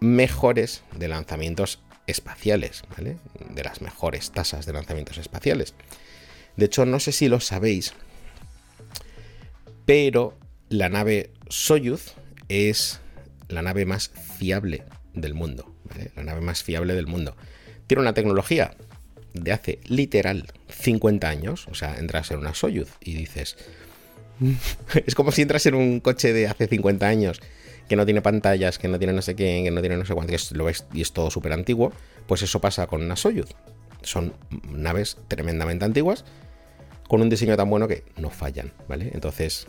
Speaker 2: mejores de lanzamientos espaciales. De las mejores tasas de lanzamientos espaciales. De hecho, no sé si lo sabéis, pero la nave Soyuz es la nave más fiable del mundo, la nave más fiable del mundo. Tiene una tecnología de hace literal 50 años, o sea, entras en una Soyuz y dices, es como si entras en un coche de hace 50 años que no tiene pantallas, que no tiene no sé qué, que no tiene no sé cuánto, que lo ves y es todo súper antiguo, pues eso pasa con una Soyuz. Son naves tremendamente antiguas con un diseño tan bueno que no fallan, ¿vale? Entonces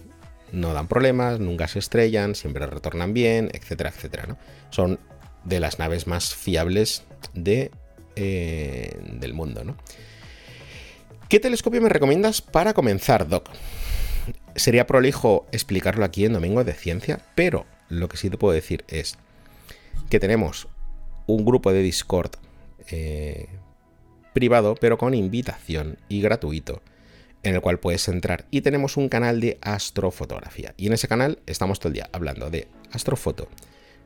Speaker 2: no dan problemas, nunca se estrellan, siempre retornan bien, etcétera, etcétera, ¿no? Son de las naves más fiables de, del mundo, ¿no? ¿Qué telescopio me recomiendas para comenzar, Doc? Sería prolijo explicarlo aquí en Domingo de Ciencia, pero lo que sí te puedo decir es que tenemos un grupo de Discord eh, privado, pero con invitación y gratuito en el cual puedes entrar y tenemos un canal de astrofotografía. Y en ese canal estamos todo el día hablando de astrofoto,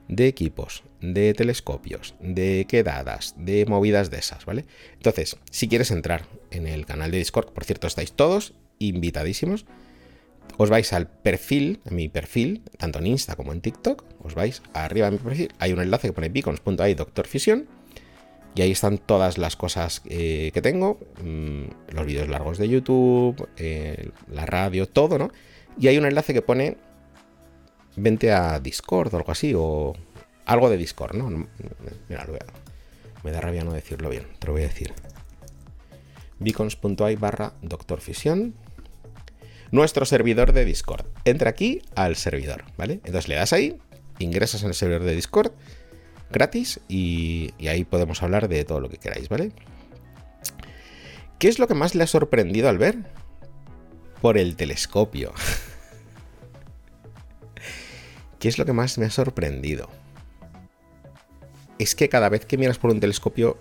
Speaker 2: de equipos, de telescopios, de quedadas, de movidas de esas, ¿vale? Entonces, si quieres entrar en el canal de Discord, por cierto, estáis todos invitadísimos, os vais al perfil, a mi perfil, tanto en Insta como en TikTok, os vais arriba de mi perfil, hay un enlace que pone beacons.ai Doctor Fisión, y ahí están todas las cosas eh, que tengo, mm, los vídeos largos de YouTube, eh, la radio, todo, ¿no? Y hay un enlace que pone vente a Discord o algo así, o algo de Discord, ¿no? Mira, me da rabia no decirlo bien, te lo voy a decir. beacons.ai barra Doctor Fisión. Nuestro servidor de Discord. Entra aquí al servidor, ¿vale? Entonces le das ahí, ingresas en el servidor de Discord gratis y, y ahí podemos hablar de todo lo que queráis, ¿vale? ¿Qué es lo que más le ha sorprendido al ver? Por el telescopio. ¿Qué es lo que más me ha sorprendido? Es que cada vez que miras por un telescopio,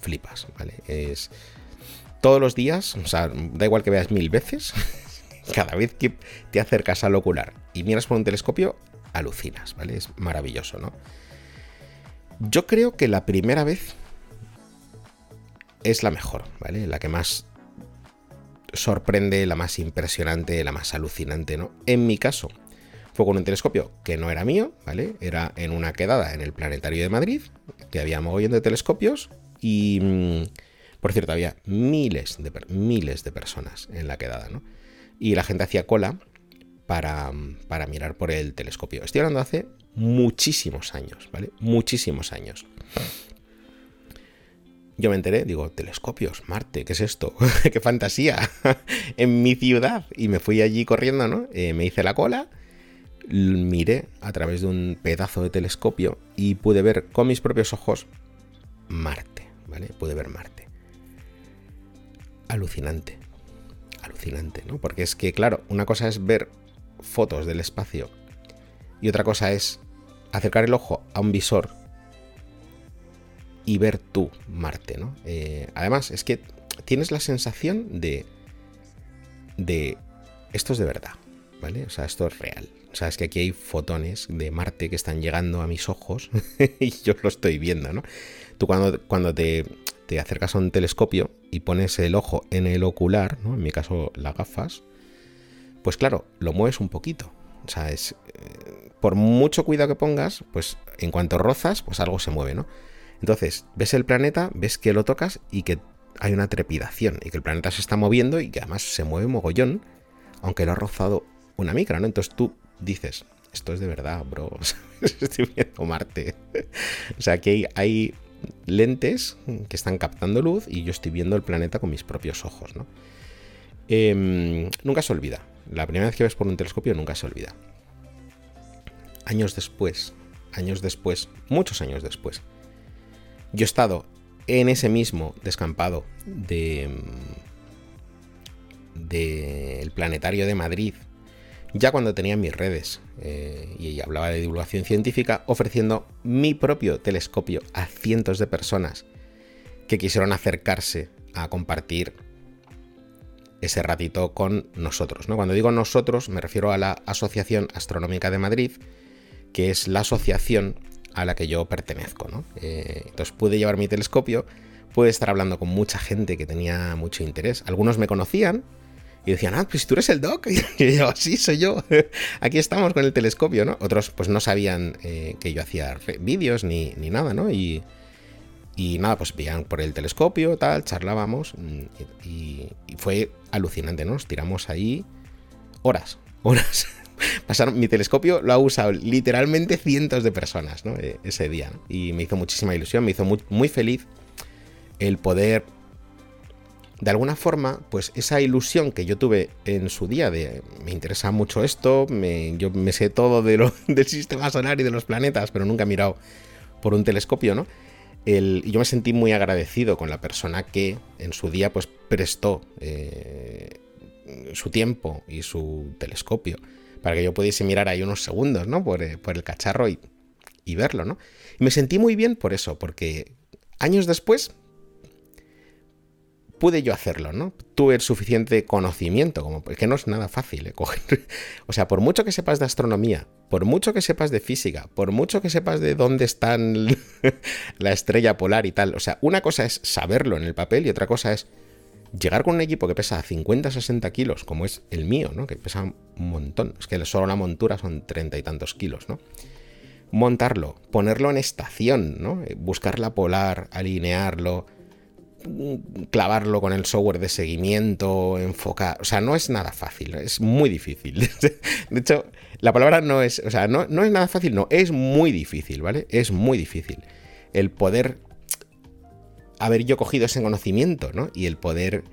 Speaker 2: flipas, ¿vale? Es. Todos los días, o sea, da igual que veas mil veces, cada vez que te acercas al ocular y miras por un telescopio, alucinas, ¿vale? Es maravilloso, ¿no? Yo creo que la primera vez es la mejor, ¿vale? La que más sorprende, la más impresionante, la más alucinante, ¿no? En mi caso, fue con un telescopio que no era mío, ¿vale? Era en una quedada en el Planetario de Madrid, que había mogollón de telescopios y, mm, por cierto, había miles de, miles de personas en la quedada, ¿no? Y la gente hacía cola para, para mirar por el telescopio. Estoy hablando hace muchísimos años, ¿vale? Muchísimos años. Yo me enteré, digo, telescopios, Marte, ¿qué es esto? ¡Qué fantasía! en mi ciudad. Y me fui allí corriendo, ¿no? Eh, me hice la cola miré a través de un pedazo de telescopio y pude ver con mis propios ojos Marte, ¿vale? Pude ver Marte. Alucinante, alucinante, ¿no? Porque es que, claro, una cosa es ver fotos del espacio y otra cosa es acercar el ojo a un visor y ver tú Marte, ¿no? Eh, además, es que tienes la sensación de... de... esto es de verdad, ¿vale? O sea, esto es real. O sea, es que aquí hay fotones de Marte que están llegando a mis ojos y yo lo estoy viendo, ¿no? Tú cuando, cuando te, acercas a un telescopio y pones el ojo en el ocular, ¿no? En mi caso, las gafas, pues claro, lo mueves un poquito. O sea, es. Eh, por mucho cuidado que pongas, pues en cuanto rozas, pues algo se mueve, ¿no? Entonces, ves el planeta, ves que lo tocas y que hay una trepidación y que el planeta se está moviendo y que además se mueve mogollón, aunque lo ha rozado una micra, ¿no? Entonces tú dices, esto es de verdad, bro. Estoy viendo Marte. o sea, que hay, lentes que están captando luz y yo estoy viendo el planeta con mis propios ojos, ¿no? Em, nunca se olvida. La primera vez que ves por un telescopio nunca se olvida. Años después, años después, muchos años después, yo he estado en ese mismo descampado de del planetario de Madrid ya cuando tenía mis redes eh, y hablaba de divulgación científica, ofreciendo mi propio telescopio a cientos de personas que quisieron acercarse a compartir ese ratito con nosotros. ¿no? Cuando digo nosotros, me refiero a la Asociación Astronómica de Madrid, que es la asociación a la que yo pertenezco. ¿no? Eh, entonces pude llevar mi telescopio, pude estar hablando con mucha gente que tenía mucho interés. Algunos me conocían, y decían, ah, pues tú eres el Doc. Y yo, sí, soy yo. Aquí estamos con el telescopio, ¿no? Otros pues no sabían eh, que yo hacía vídeos ni, nada, ¿no? Y, nada, pues veían por el telescopio, tal, charlábamos mm, y, fue alucinante, ¿no? Nos tiramos ahí horas, horas. Pasaron, mi telescopio lo ha usado literalmente cientos de personas, ¿no? E, ese día, Y me hizo muchísima ilusión, me hizo muy feliz el poder de alguna forma, pues esa ilusión que yo tuve en su día de me interesa mucho esto, yo me sé todo de lo, del sistema solar y de los planetas, pero nunca he mirado por un telescopio, ¿no? El, yo me sentí muy agradecido con la persona que en su día pues prestó eh, su tiempo y su telescopio para que yo pudiese mirar ahí unos segundos, ¿no? Por, eh, el cacharro y, y verlo, ¿no? Y me sentí muy bien por eso, porque años después pude yo hacerlo, ¿no? Tuve el suficiente conocimiento, como que no es nada fácil, ¿eh? Coger. O sea, por mucho que sepas de astronomía, por mucho que sepas de física, por mucho que sepas de dónde están la estrella polar y tal, o sea, una cosa es saberlo en el papel y otra cosa es llegar con un equipo que pesa 50, 60 kilos, como es el mío, ¿no? Que pesa un montón. Es que solo la montura son treinta y tantos kilos, ¿no? Montarlo, ponerlo en estación, ¿no? Buscar la polar, alinearlo clavarlo con el software de seguimiento, enfocar. O sea, no es nada fácil, es muy difícil. De hecho, la palabra no es. O sea, no, no es nada fácil, no, es muy difícil, ¿vale? Es muy difícil. El poder haber yo cogido ese conocimiento, ¿no? Y el poder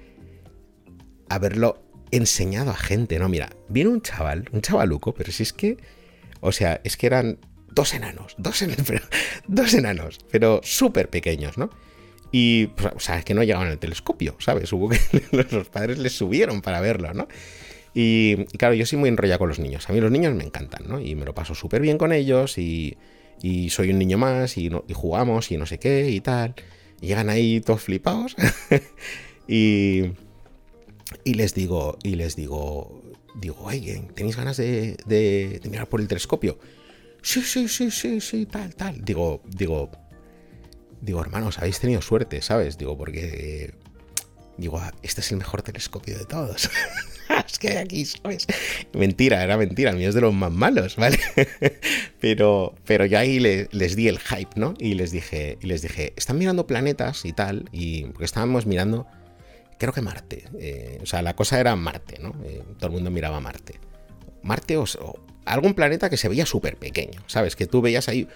Speaker 2: haberlo enseñado a gente, ¿no? Mira, viene un chaval, un chavaluco, pero si es que. O sea, es que eran dos enanos, dos, dos enanos, pero súper pequeños, ¿no? Y, pues, o sea, es que no llegaban al telescopio, ¿sabes? Hubo que los padres les subieron para verlo, ¿no? Y, claro, yo soy muy enrollado con los niños. A mí los niños me encantan, ¿no? Y me lo paso súper bien con ellos y, y, soy un niño más y, y, jugamos y no sé qué y tal. Llegan ahí todos flipados y, y les digo, y les digo, digo, oye, ¿tenéis ganas de mirar por el telescopio? Sí, sí, sí, sí, sí, tal, tal. Digo, digo, digo, hermanos, habéis tenido suerte, ¿sabes? Digo, porque. Digo, este es el mejor telescopio de todos. es que aquí, ¿sabes? Mentira, era mentira, el mío es de los más malos, ¿vale? pero, pero ahí les di el hype, ¿no? Y les dije, y les dije, están mirando planetas y tal, y porque estábamos mirando, creo que Marte. Eh, o sea, la cosa era Marte, ¿no? Eh, todo el mundo miraba Marte. Marte o, o algún planeta que se veía súper pequeño, ¿sabes? Que tú veías ahí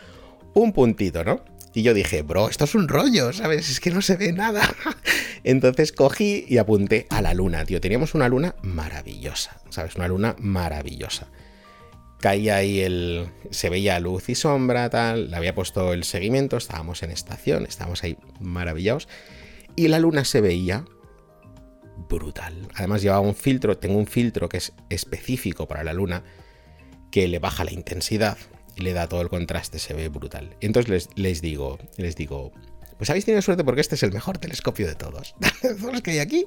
Speaker 2: un puntito, ¿no? Y yo dije, bro, esto es un rollo, ¿sabes? Es que no se ve nada. Entonces cogí y apunté a la luna, tío. Teníamos una luna maravillosa, ¿sabes? Una luna maravillosa. Caía ahí el. Se veía luz y sombra, tal. Le había puesto el seguimiento, estábamos en estación, estábamos ahí maravillados. Y la luna se veía brutal. Además, llevaba un filtro, tengo un filtro que es específico para la luna, que le baja la intensidad le da todo el contraste, se ve brutal. Y entonces les, les digo, les digo, pues habéis tenido suerte porque este es el mejor telescopio de todos. todos los que hay aquí,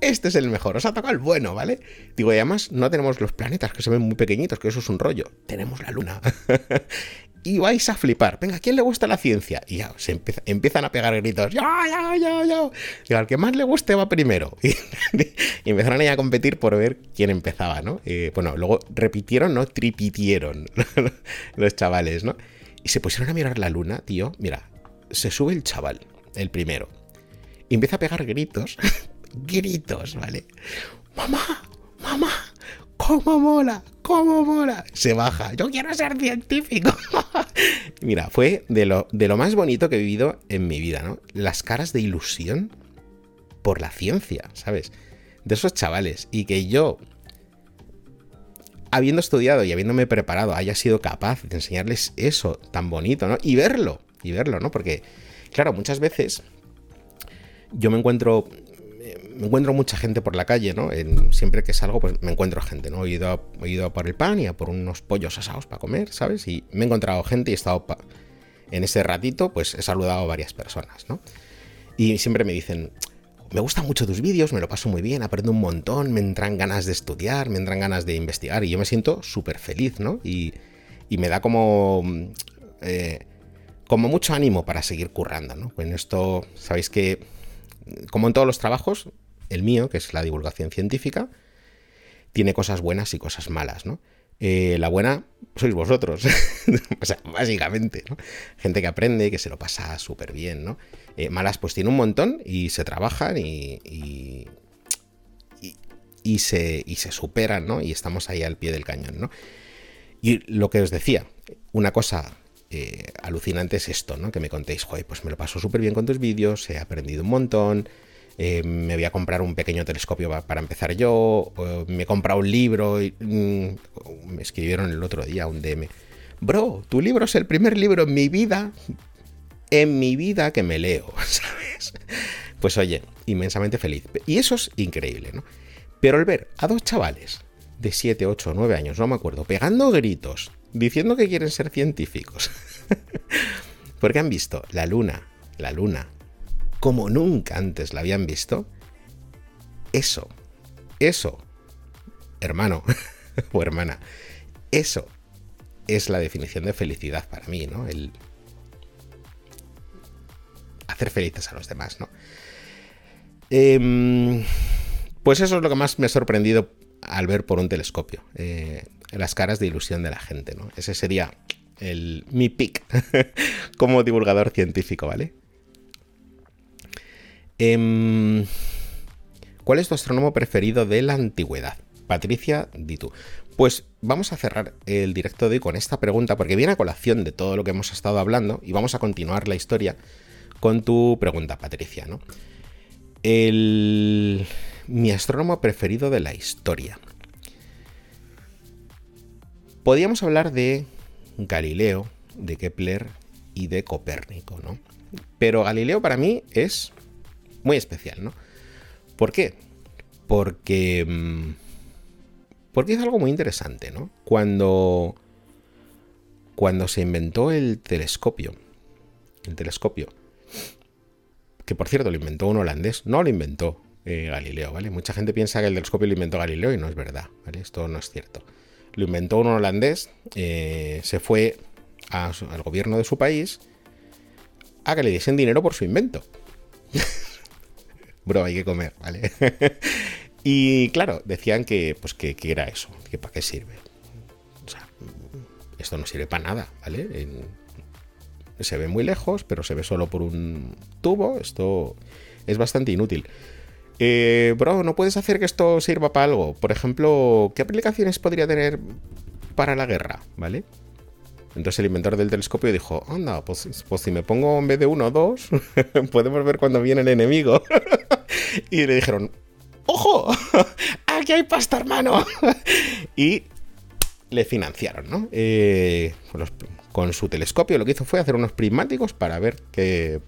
Speaker 2: este es el mejor. Os ha tocado el bueno, ¿vale? Digo, y además no tenemos los planetas que se ven muy pequeñitos, que eso es un rollo. Tenemos la luna. y vais a flipar. Venga, ¿a quién le gusta la ciencia? Y ya se empiezan a pegar gritos. Yo, yo, yo, yo. Y al que más le guste va primero. Y, empezaron a competir por ver quién empezaba, ¿no? Bueno, luego repitieron, ¿no? Tripitieron los chavales, ¿no? Y se pusieron a mirar la luna, tío. Mira, se sube el chaval, el primero. Y empieza a pegar gritos. gritos, ¿vale? Mamá, mamá, ¿cómo mola? ¿Cómo mola? Se baja. Yo quiero ser científico. Mira, fue de lo, de lo más bonito que he vivido en mi vida, ¿no? Las caras de ilusión por la ciencia, ¿sabes? De esos chavales. Y que yo, habiendo estudiado y habiéndome preparado, haya sido capaz de enseñarles eso tan bonito, ¿no? Y verlo, y verlo, ¿no? Porque, claro, muchas veces yo me encuentro me encuentro mucha gente por la calle, ¿no? siempre que salgo, pues me encuentro gente, ¿no? He ido, a, he ido por el pan y a por unos pollos asados para comer, ¿sabes? Y me he encontrado gente y he estado en ese ratito, pues he saludado a varias personas, ¿no? Y siempre me dicen, me gustan mucho tus vídeos, me lo paso muy bien, aprendo un montón, me entran ganas de estudiar, me entran ganas de investigar y yo me siento súper feliz, ¿no? Y, y, me da como... Eh, como mucho ánimo para seguir currando, ¿no? En esto, sabéis que, como en todos los trabajos, el mío, que es la divulgación científica, tiene cosas buenas y cosas malas, ¿no? Eh, la buena sois vosotros, o sea, básicamente, ¿no? Gente que aprende, que se lo pasa súper bien, ¿no? Eh, malas pues tiene un montón y se trabajan y, y, se, y se superan, ¿no? Y estamos ahí al pie del cañón, ¿no? Y lo que os decía, una cosa eh, alucinante es esto, ¿no? Que me contéis, joder, pues me lo paso súper bien con tus vídeos, he aprendido un montón, eh, me voy a comprar un pequeño telescopio para empezar yo, me he comprado un libro, y, mm, me escribieron el otro día un DM. Bro, tu libro es el primer libro en mi vida, en mi vida que me leo, ¿sabes? Pues oye, inmensamente feliz. Y eso es increíble, ¿no? Pero el ver a dos chavales de 7, 8, 9 años, no me acuerdo, pegando gritos, diciendo que quieren ser científicos, porque han visto la luna, la luna, como nunca antes la habían visto, eso, eso, hermano o hermana, eso es la definición de felicidad para mí, ¿no? El hacer felices a los demás, ¿no? Em, pues eso es lo que más me ha sorprendido al ver por un telescopio. Eh, las caras de ilusión de la gente, ¿no? Ese sería el, mi pick como divulgador científico, ¿vale? Em, ¿Cuál es tu astrónomo preferido de la antigüedad? Patricia, di tú. Pues vamos a cerrar el directo de hoy con esta pregunta, porque viene a colación de todo lo que hemos estado hablando, y vamos a continuar la historia con tu pregunta, Patricia, ¿no? El... Mi astrónomo preferido de la historia. Podríamos hablar de Galileo, de Kepler y de Copérnico, ¿no? Pero Galileo para mí es muy especial, ¿no? ¿Por qué? Porque... Mm, porque es algo muy interesante, ¿no? Cuando... Cuando se inventó el telescopio, el telescopio, que por cierto lo inventó un holandés, no lo inventó eh, Galileo, ¿vale? Mucha gente piensa que el telescopio lo inventó Galileo y no es verdad, ¿vale? Esto no es cierto. Lo inventó un holandés, eh, se fue al gobierno de su país a que le diesen dinero por su invento. Bro, hay que comer, ¿vale? y claro, decían que, pues, que, era eso, que para qué sirve. O sea, esto no sirve para nada, ¿vale? se ve muy lejos, pero se ve solo por un tubo. Esto es bastante inútil. Eh, bro, ¿no puedes hacer que esto sirva para algo? Por ejemplo, ¿qué aplicaciones podría tener para la guerra? ¿Vale? Entonces el inventor del telescopio dijo, anda, pues, pues si me pongo en vez de uno o dos, podemos ver cuando viene el enemigo. y le dijeron, ¡ojo! ¡Aquí hay pasta, hermano! y le financiaron, ¿no? Eh, con su telescopio lo que hizo fue hacer unos prismáticos para ver que...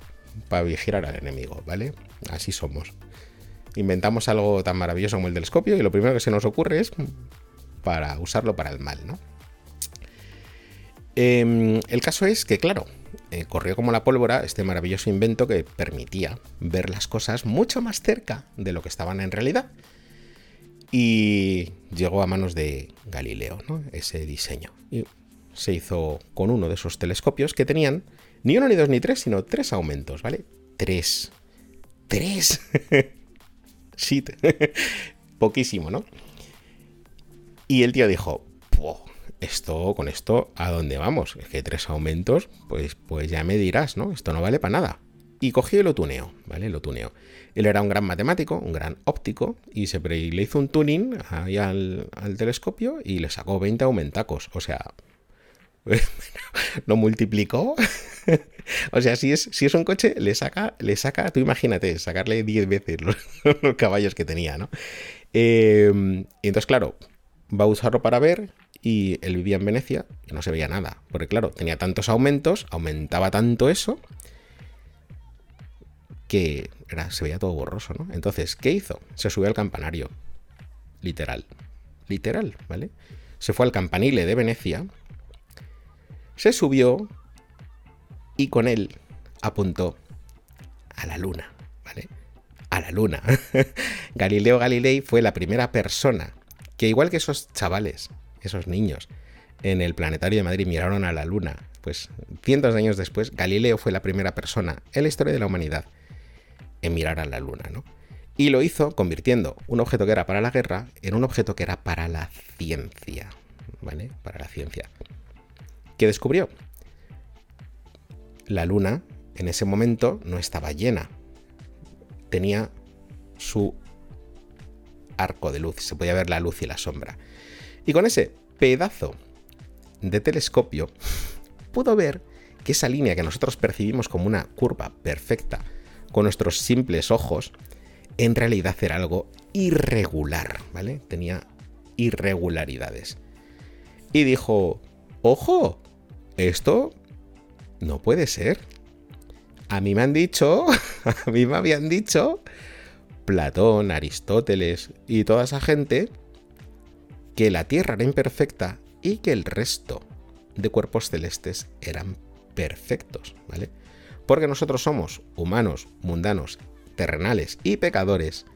Speaker 2: para vigilar al enemigo, ¿vale? Así somos. Inventamos algo tan maravilloso como el telescopio y lo primero que se nos ocurre es para usarlo para el mal, ¿no? Em, el caso es que, claro, eh, corrió como la pólvora este maravilloso invento que permitía ver las cosas mucho más cerca de lo que estaban en realidad. Y llegó a manos de Galileo, ¿no? Ese diseño. Y se hizo con uno de esos telescopios que tenían ni uno, ni dos, ni tres, sino tres aumentos, ¿vale? Tres. Tres. Shit. Poquísimo, ¿no? Y el tío dijo, esto, con esto, ¿a dónde vamos? Es que tres aumentos, pues, pues ya me dirás, ¿no? Esto no vale para nada. Y cogió y lo tuneo, ¿vale? Lo tuneo. Él era un gran matemático, un gran óptico, y, se, le hizo un tuning ahí al, telescopio y le sacó 20 aumentacos. O sea, lo multiplicó. o sea, si es, si es un coche, le saca, le saca, tú imagínate, sacarle 10 veces los, caballos que tenía, ¿no? Eh, y entonces, claro, va a usarlo para ver, y él vivía en Venecia y no se veía nada. Porque claro, tenía tantos aumentos, aumentaba tanto eso, que era, se veía todo borroso, ¿no? Entonces, ¿qué hizo? Se subió al campanario. Literal. Literal, ¿vale? Se fue al campanile de Venecia, se subió y con él apuntó a la luna, ¿vale? A la luna. Galileo Galilei fue la primera persona que, igual que esos chavales esos niños en el planetario de Madrid miraron a la Luna, pues cientos de años después, Galileo fue la primera persona en la historia de la humanidad en mirar a la Luna, ¿no? Y lo hizo convirtiendo un objeto que era para la guerra en un objeto que era para la ciencia, ¿vale? Para la ciencia. ¿Qué descubrió? La Luna en ese momento no estaba llena. Tenía su arco de luz, se podía ver la luz y la sombra. Y con ese pedazo de telescopio pudo ver que esa línea que nosotros percibimos como una curva perfecta con nuestros simples ojos, en realidad era algo irregular, ¿vale? Tenía irregularidades. Y dijo, ojo, esto no puede ser. A mí me han dicho, a mí me habían dicho, Platón, Aristóteles y toda esa gente, que la Tierra era imperfecta y que el resto de cuerpos celestes eran perfectos, ¿vale? Porque nosotros somos humanos, mundanos, terrenales y pecadores,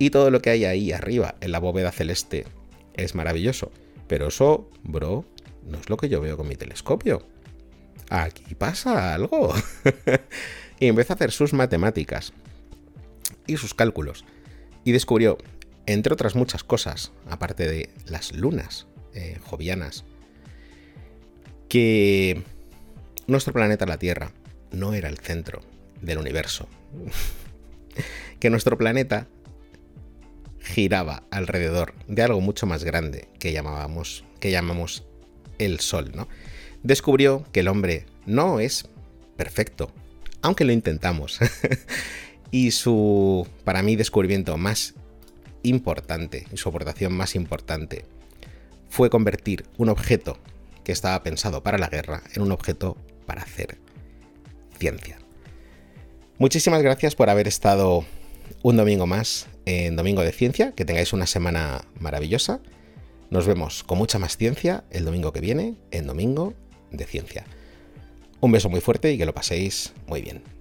Speaker 2: Y todo lo que hay ahí arriba, en la bóveda celeste, es maravilloso. Pero eso, bro, no es lo que yo veo con mi telescopio. Aquí pasa algo. y empezó a hacer sus matemáticas y sus cálculos. Y descubrió, entre otras muchas cosas, aparte de las lunas eh, jovianas, que nuestro planeta, la Tierra, no era el centro del universo. que nuestro planeta giraba alrededor de algo mucho más grande que llamábamos que llamamos el Sol, ¿no? Descubrió que el hombre no es perfecto, aunque lo intentamos. y su, para mí, descubrimiento más importante y su aportación más importante fue convertir un objeto que estaba pensado para la guerra en un objeto para hacer ciencia. Muchísimas gracias por haber estado un domingo más en Domingo de Ciencia, que tengáis una semana maravillosa. Nos vemos con mucha más ciencia el domingo que viene en Domingo de Ciencia. Un beso muy fuerte y que lo paséis muy bien.